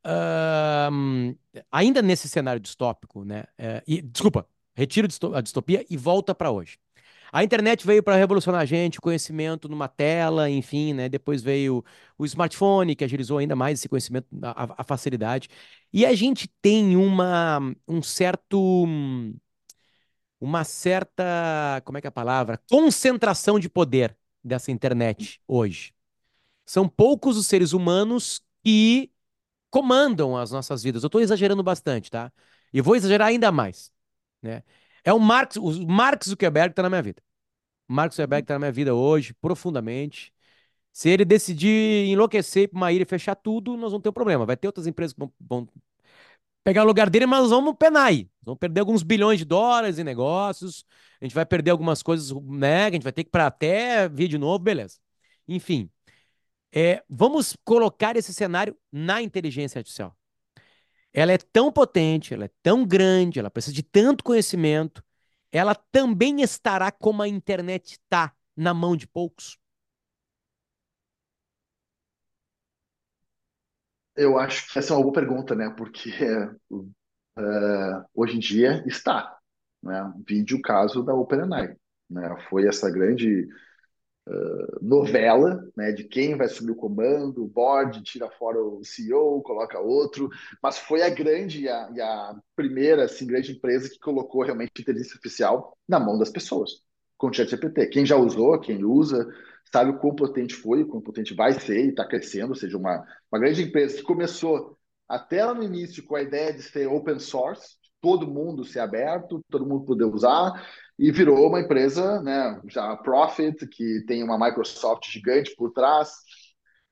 Ah, hum, ainda nesse cenário distópico, né? é, e, desculpa, retiro a distopia e volta para hoje. A internet veio para revolucionar a gente, o conhecimento numa tela, enfim, né? Depois veio o smartphone, que agilizou ainda mais esse conhecimento, a, a- facilidade. E a gente tem uma, um certo, uma certa, como é que é a palavra? Concentração de poder dessa internet hoje. São poucos os seres humanos que comandam as nossas vidas. Eu estou exagerando bastante, tá? E vou exagerar ainda mais. né? É o Mark, o Mark Zuckerberg está na minha vida. O Mark Zuckerberg está na minha vida hoje, profundamente. Se ele decidir enlouquecer para uma ilha e fechar tudo, nós vamos ter um problema. Vai ter outras empresas que vão, vão pegar o lugar dele, mas nós vamos penar aí. Vamos perder alguns bilhões de dólares em negócios. A gente vai perder algumas coisas, né? A gente vai ter que para até vir de novo, beleza. Enfim, é, vamos colocar esse cenário na inteligência artificial. Ela é tão potente, ela é tão grande, ela precisa de tanto conhecimento. Ela também estará como a internet está na mão de poucos. Eu acho que essa é uma boa pergunta, né? Porque uh, hoje em dia está, né? Vide o caso da OpenAI, né? Foi essa grande novela, né? De quem vai assumir o comando, o board, tira fora o CEO, coloca outro, mas foi a grande e a, e a primeira, assim, grande empresa que colocou realmente inteligência artificial na mão das pessoas, com o ChatGPT. Quem já usou, quem usa, sabe o quão potente foi, o quão potente vai ser e está crescendo, ou seja, uma, uma grande empresa que começou até lá no início com a ideia de ser open source, todo mundo ser aberto, todo mundo poder usar, e virou uma empresa, né, já profit, que tem uma Microsoft gigante por trás.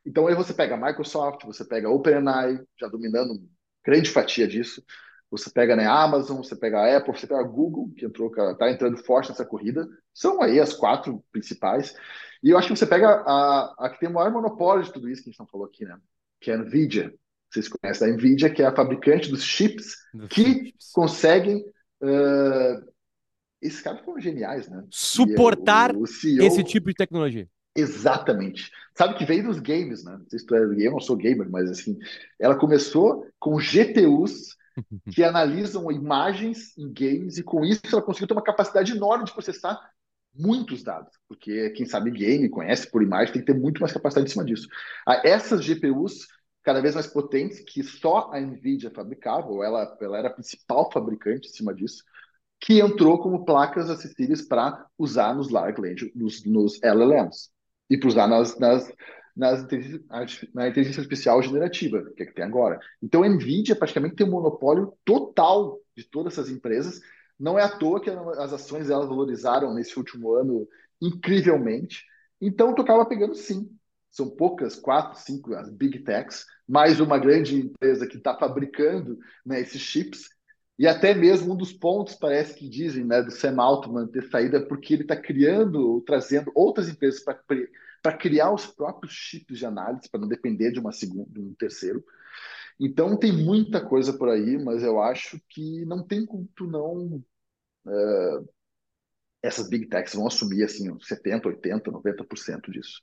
Então aí você pega a Microsoft, você pega a OpenAI, já dominando grande fatia disso. Você pega né, a Amazon, você pega a Apple, você pega a Google, que entrou, está entrando forte nessa corrida. São aí as quatro principais. E eu acho que você pega a, a que tem o maior monopólio de tudo isso que a gente não falou aqui, né? Que é a NVIDIA. Vocês conhecem a NVIDIA, que é a fabricante dos chips que chips. conseguem. Uh... Esses caras foram geniais, né? Suportar CEO... esse tipo de tecnologia. Exatamente. Sabe que veio dos games, né? Não sei se tu é, eu não sou gamer, mas assim, ela começou com GPUs que analisam imagens em games e com isso ela conseguiu ter uma capacidade enorme de processar muitos dados, porque quem sabe game, conhece por imagem, tem que ter muito mais capacidade em cima disso. Ah, essas GPUs cada vez mais potentes, que só a NVIDIA fabricava, ou ela, ela era a principal fabricante em cima disso, que entrou como placas acessíveis para usar nos large language, nos, nos LLMs, e para usar nas, nas, nas na inteligência artificial generativa, que é que tem agora. Então, a NVIDIA praticamente tem um monopólio total de todas essas empresas, não é à toa que as ações elas valorizaram nesse último ano incrivelmente. Então, tu acaba pegando sim. São poucas, quatro, cinco, as big techs, mais uma grande empresa que está fabricando né, esses chips. E até mesmo um dos pontos, parece que dizem, né, do Sam Altman ter saído é porque ele está criando, trazendo outras empresas para criar os próprios chips de análise, para não depender de uma segunda, de um terceiro. Então tem muita coisa por aí, mas eu acho que não tem como tu não. Uh, essas big techs vão assumir assim 70%, 80%, 90% disso.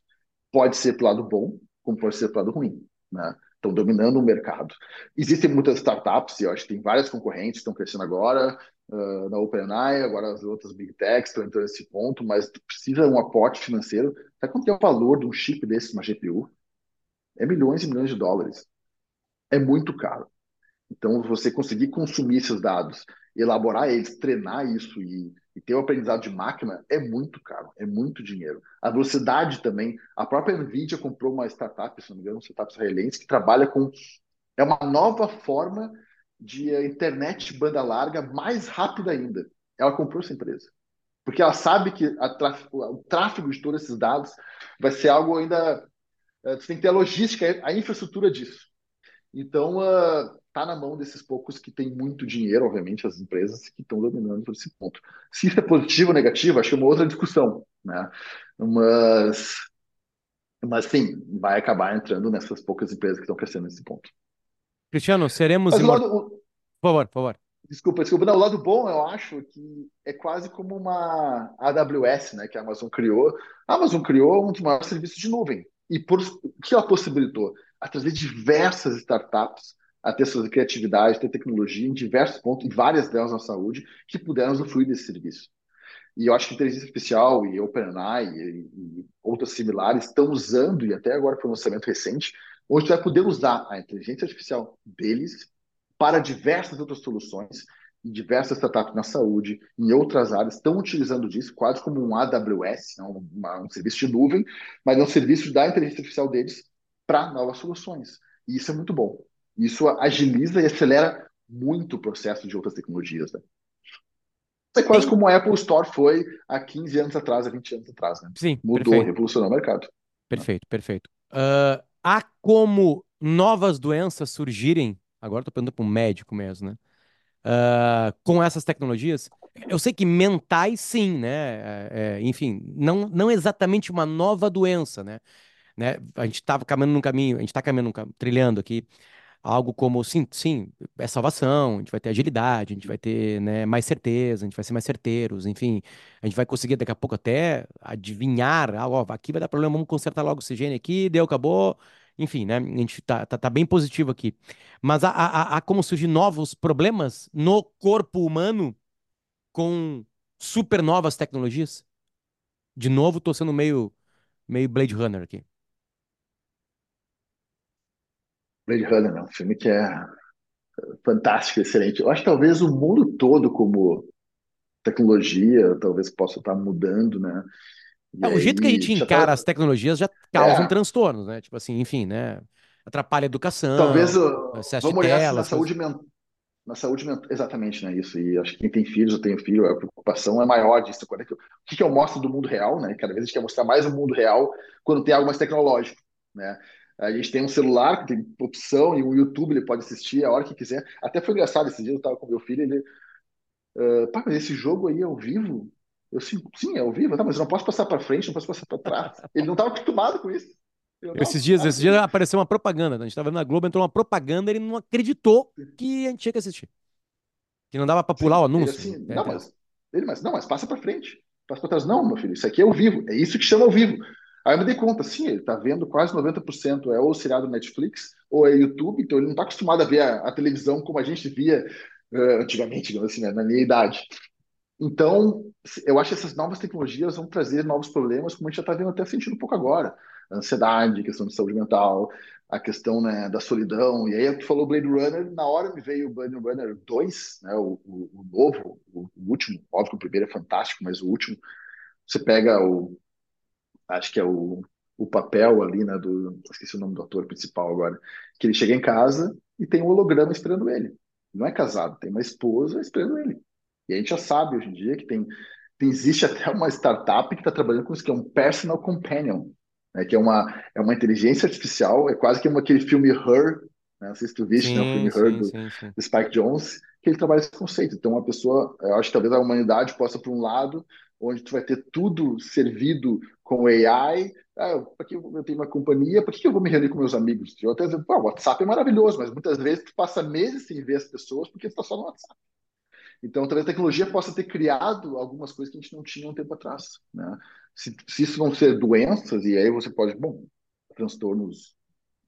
Pode ser para o lado bom, como pode ser para o lado ruim. Né? Estão dominando o mercado. Existem muitas startups, eu acho que tem várias concorrentes que estão crescendo agora, uh, na OpenAI, agora as outras big techs estão entrando nesse ponto, mas precisa um aporte financeiro. Sabe quanto é o valor de um chip desse, uma GPU? É milhões e milhões de dólares é muito caro. Então, você conseguir consumir esses dados, elaborar eles, treinar isso e, e, ter o aprendizado de máquina é muito caro, é muito dinheiro. A velocidade também. A própria NVIDIA comprou uma startup, se não me engano, uma startup israelense, que trabalha com. É uma nova forma de internet banda larga mais rápida ainda. Ela comprou essa empresa. Porque ela sabe que o tráfego de todos esses dados vai ser algo ainda. Eh, você tem que ter a logística, a infraestrutura disso. Então, uh, tá na mão desses poucos que têm muito dinheiro, obviamente, as empresas que estão dominando por esse ponto. Se isso é positivo ou negativo, acho que é uma outra discussão, né? Mas, mas sim, vai acabar entrando nessas poucas empresas que estão crescendo nesse ponto. Cristiano, seremos... Mas lado, por favor, por favor. Desculpa, desculpa. Não, o lado bom, eu acho que é quase como uma AWS, né, que a Amazon criou. A Amazon criou um dos maiores serviços de nuvem. E por, o que ela possibilitou? a trazer diversas startups a ter sua criatividade, ter tecnologia em diversos pontos, em várias delas na saúde, que puderam usufruir desse serviço. E eu acho que inteligência artificial e OpenAI e, e outras similares estão usando, e até agora foi um lançamento recente, onde você vai poder usar a inteligência artificial deles para diversas outras soluções, em diversas startups na saúde, em outras áreas, estão utilizando disso quase como um AWS, um, né, uma, um serviço de nuvem, mas é um serviço da inteligência artificial deles para novas soluções. E isso é muito bom. Isso agiliza e acelera muito o processo de outras tecnologias. Né? É quase Tem- como a Apple Store foi há 15 anos atrás, há 20 anos atrás, né? Sim, Mudou, perfeito, revolucionou o mercado. perfeito, perfeito. Ah, há como novas doenças surgirem, agora estou perguntando para um médico mesmo, né? Ah, com essas tecnologias? Eu sei que mentais, sim, né? É, é, enfim, não, não exatamente uma nova doença, né? né? A gente estava caminhando num caminho, a gente está caminhando, num trilhando aqui algo como, sim, sim, é salvação, a gente vai ter agilidade, a gente vai ter, né, mais certeza, a gente vai ser mais certeiros, enfim, a gente vai conseguir daqui a pouco até adivinhar, ah, ó, aqui vai dar problema, vamos consertar logo esse gene aqui, deu, acabou, enfim, né, a gente tá, tá, tá bem positivo aqui. Mas há, há, há como surgir novos problemas no corpo humano com super novas tecnologias? De novo, tô sendo meio, meio Blade Runner aqui. Blade Runner é um filme que é fantástico, excelente. Eu acho que talvez o mundo todo, como tecnologia, talvez possa estar mudando, né? É, o jeito que a gente tá. encara as tecnologias já causam É, transtornos, né? Tipo assim, enfim, né? Atrapalha a talvez educação, uh, excesso de vamos na telas, coisas. saúde mental. Na saúde mental, exatamente, né? Isso. E acho que quem tem filhos, eu tenho filho, a preocupação é maior disso. Quando é que eu- o que que eu mostro do mundo real, né? Cada vez a gente quer mostrar mais o mundo real quando tem algo mais tecnológico, né? A gente tem um celular que tem opção e um YouTube ele pode assistir a hora que quiser. Até foi engraçado esse dia eu estava com meu filho, ele, ah, pá, mas esse jogo aí é ao vivo? Eu sim, sim, é ao vivo, tá, mas eu não posso passar para frente, não posso passar para trás. Ele não estava acostumado com isso. Estava Esses dias, acostumado esses dias apareceu uma propaganda. né? A gente tava vendo na Globo, entrou uma propaganda, ele não acreditou que a gente tinha que assistir. Que não dava pra pular o Sim, ele anúncio. assim, É, não, é. mas ele, mas não, mas passa para frente, passa para trás. Não, meu filho, isso aqui é ao vivo, é isso que chama ao vivo. Aí eu me dei conta, sim, ele tá vendo quase 90% é ou seriado Netflix ou é YouTube, então ele não tá acostumado a ver a, a televisão como a gente via eh, antigamente, digamos assim, né, na minha idade. Então, eu acho que essas novas tecnologias vão trazer novos problemas, como a gente já está vendo até sentindo um pouco agora. A ansiedade, a questão de saúde mental, a questão, né, da solidão. E aí, tu falou Blade Runner, na hora me veio o Blade Runner 2, né, o, o, o novo, o, o último. Óbvio que o primeiro é fantástico, mas o último, você pega o, acho que é o, o papel ali, né, do, esqueci o nome do ator principal agora, que ele chega em casa e tem um holograma esperando ele. Não é casado, tem uma esposa esperando ele. E a gente já sabe hoje em dia que tem, tem existe até uma startup que está trabalhando com isso, que é um personal companion, né, que é uma, é uma inteligência artificial, é quase que uma, aquele filme Her, né, não sei se tu viste, né, o Sim, filme Her sim, do, sim, sim. do Spike Jonze, que ele trabalha esse conceito. Então, uma pessoa, eu acho que talvez a humanidade possa para um lado, onde tu vai ter tudo servido com AI. Ah, que eu tenho uma companhia? Por que eu vou me reunir com meus amigos? Eu até digo, o WhatsApp é maravilhoso, mas muitas vezes tu passa meses sem ver as pessoas porque tu está só no WhatsApp. Então, talvez a tecnologia possa ter criado algumas coisas que a gente não tinha um tempo atrás, né? Se, se isso vão ser doenças, e aí você pode, bom, transtornos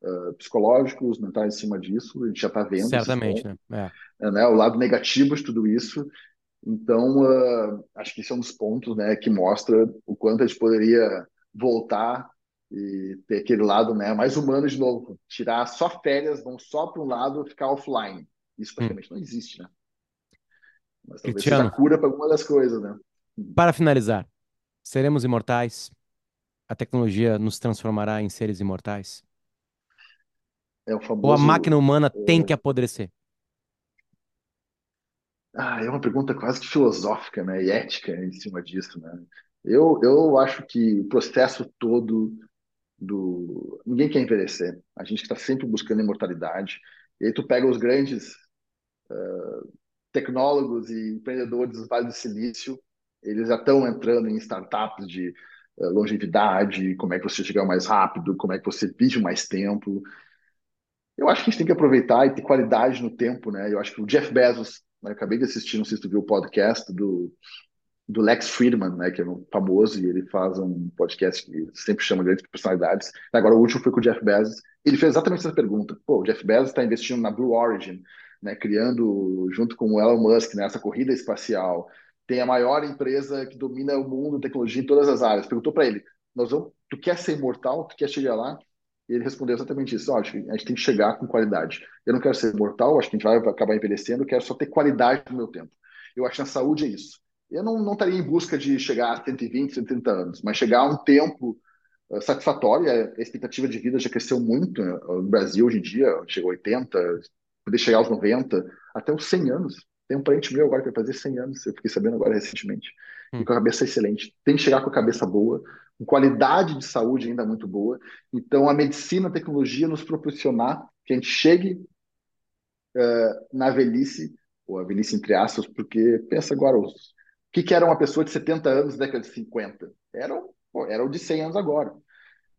uh, psicológicos, mentais em cima disso, a gente já está vendo Certamente, né? É. né? O lado negativo de tudo isso. Então, uh, acho que esse é um dos pontos, né, que mostra o quanto a gente poderia voltar e ter aquele lado, né, mais humano de novo, tirar só férias, vão só para um lado, ficar offline. Isso Hum. praticamente não existe, né? Mas talvez seja Cristiano, a cura para alguma das coisas, né? para finalizar, seremos imortais? A tecnologia nos transformará em seres imortais? É o Ou a máquina famoso. humana tem que apodrecer? Ah, é uma pergunta quase que filosófica, né? E ética em cima disso, né? Eu, eu acho que o processo todo do. Ninguém quer envelhecer. A gente está sempre buscando imortalidade. E aí tu pega os grandes tecnólogos e empreendedores do Vale do Silício, eles já estão entrando em startups de eh, longevidade, como é que você chega mais rápido, como é que você vive mais tempo. Eu acho que a gente tem que aproveitar e ter qualidade no tempo, né? Eu acho que o Jeff Bezos, né, acabei de assistir, não sei se tu viu o podcast do, do Lex Friedman, né, que é um famoso, e ele faz um podcast que sempre chama grandes personalidades. Agora, o último foi com o Jeff Bezos. Ele fez exatamente essa pergunta. Pô, o Jeff Bezos está investindo na Blue Origin, né, criando, junto com o Elon Musk, né, essa corrida espacial. Tem a maior empresa que domina o mundo, tecnologia em todas as áreas. Perguntou para ele, nós vamos, tu quer ser imortal? Tu quer chegar lá? E ele respondeu exatamente isso. Ó, a gente tem que chegar com qualidade. Eu não quero ser imortal, acho que a gente vai acabar envelhecendo, eu quero só ter qualidade no meu tempo. Eu acho que na saúde é isso. Eu não, não estaria em busca de chegar a 120, 130 anos, mas chegar a um tempo uh, satisfatório. A expectativa de vida já cresceu muito né? no Brasil hoje em dia, chegou a 80, poder chegar aos 90, até os 100 anos. Tem um parente meu agora que vai fazer 100 anos, eu fiquei sabendo agora recentemente, Hum. com a cabeça excelente. Tem que chegar com a cabeça boa, com qualidade de saúde ainda muito boa. Então, a medicina, a tecnologia nos proporcionar que a gente chegue uh, na velhice, ou a velhice entre aspas, porque pensa agora, o que, que era uma pessoa de 70 anos década de 50? Era, era o de 100 anos agora.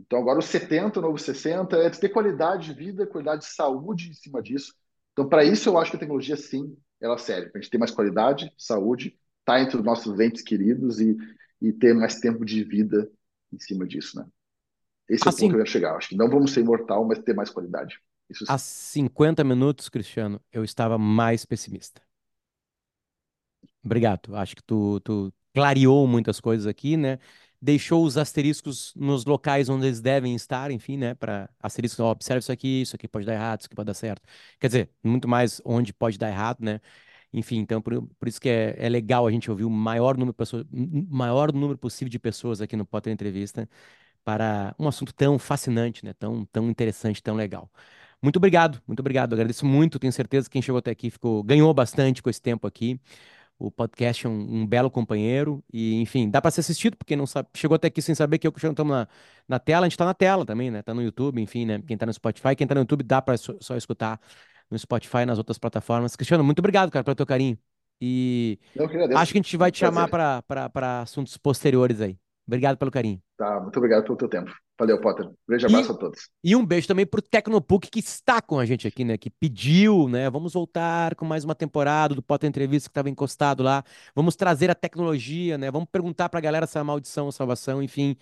Então, agora os 70, o novo 60, é ter qualidade de vida, qualidade de saúde em cima disso. Então, para isso, eu acho que a tecnologia, sim, ela serve. Para a gente ter mais qualidade, saúde, estar entre os nossos entes queridos e, e ter mais tempo de vida em cima disso, né? Esse é assim, o ponto que eu ia chegar. Acho que não vamos ser imortal, mas ter mais qualidade. Isso sim. Há 50 minutos, Cristiano, eu estava mais pessimista. Obrigado. Acho que tu, tu clareou muitas coisas aqui, né? Deixou os asteriscos nos locais onde eles devem estar, enfim, né? Para asterisco, ó, observe isso aqui, isso aqui pode dar errado, isso aqui pode dar certo. Quer dizer, muito mais onde pode dar errado, né? Enfim, então por, por isso que é, é legal a gente ouvir o maior número, pessoas, maior número possível de pessoas aqui no Potter Entrevista para um assunto tão fascinante, né? Tão, tão interessante, tão legal. Muito obrigado, muito obrigado. Agradeço muito. Tenho certeza que quem chegou até aqui ficou, ganhou bastante com esse tempo aqui. O podcast é um, um belo companheiro e, enfim, dá para ser assistido, porque não sabe, chegou até aqui sem saber que eu e Cristiano estamos na, na tela. A gente está na tela também, né? Tá no YouTube, enfim, né? Quem está no Spotify, quem está no YouTube dá para só, escutar no Spotify e nas outras plataformas. Cristiano, muito obrigado, cara, pelo teu carinho. E que acho que a gente vai te chamar para assuntos posteriores aí. Obrigado pelo carinho. Tá, muito obrigado pelo teu tempo. Valeu, Potter. Um grande abraço e, a todos. E um beijo também pro Tecnopuc que está com a gente aqui, né? Que pediu, né? Vamos voltar com mais uma temporada do Potter Entrevista que estava encostado lá. Vamos trazer a tecnologia, né? Vamos perguntar pra galera se é maldição ou salvação, enfim.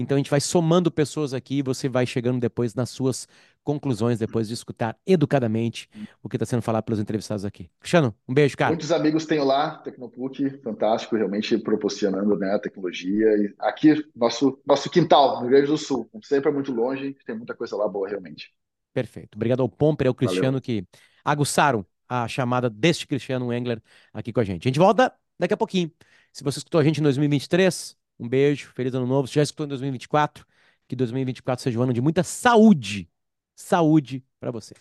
Então a gente vai somando pessoas aqui e você vai chegando depois nas suas conclusões, depois de escutar educadamente o que está sendo falado pelos entrevistados aqui. Cristiano, um beijo, cara. Muitos amigos tenho lá, Tecnopuc, fantástico, realmente proporcionando né, a tecnologia. E aqui, nosso, nosso quintal, no Rio Grande do Sul. Sempre é muito longe, tem muita coisa lá boa, realmente. Perfeito. Obrigado ao Pomper e ao Cristiano Valeu. que aguçaram a chamada deste Cristiano Engler aqui com a gente. A gente volta daqui a pouquinho. Se você escutou a gente em 2023, um beijo, feliz ano novo. Se já escutou em 2024, que 2024 seja um ano de muita saúde. Saúde para você.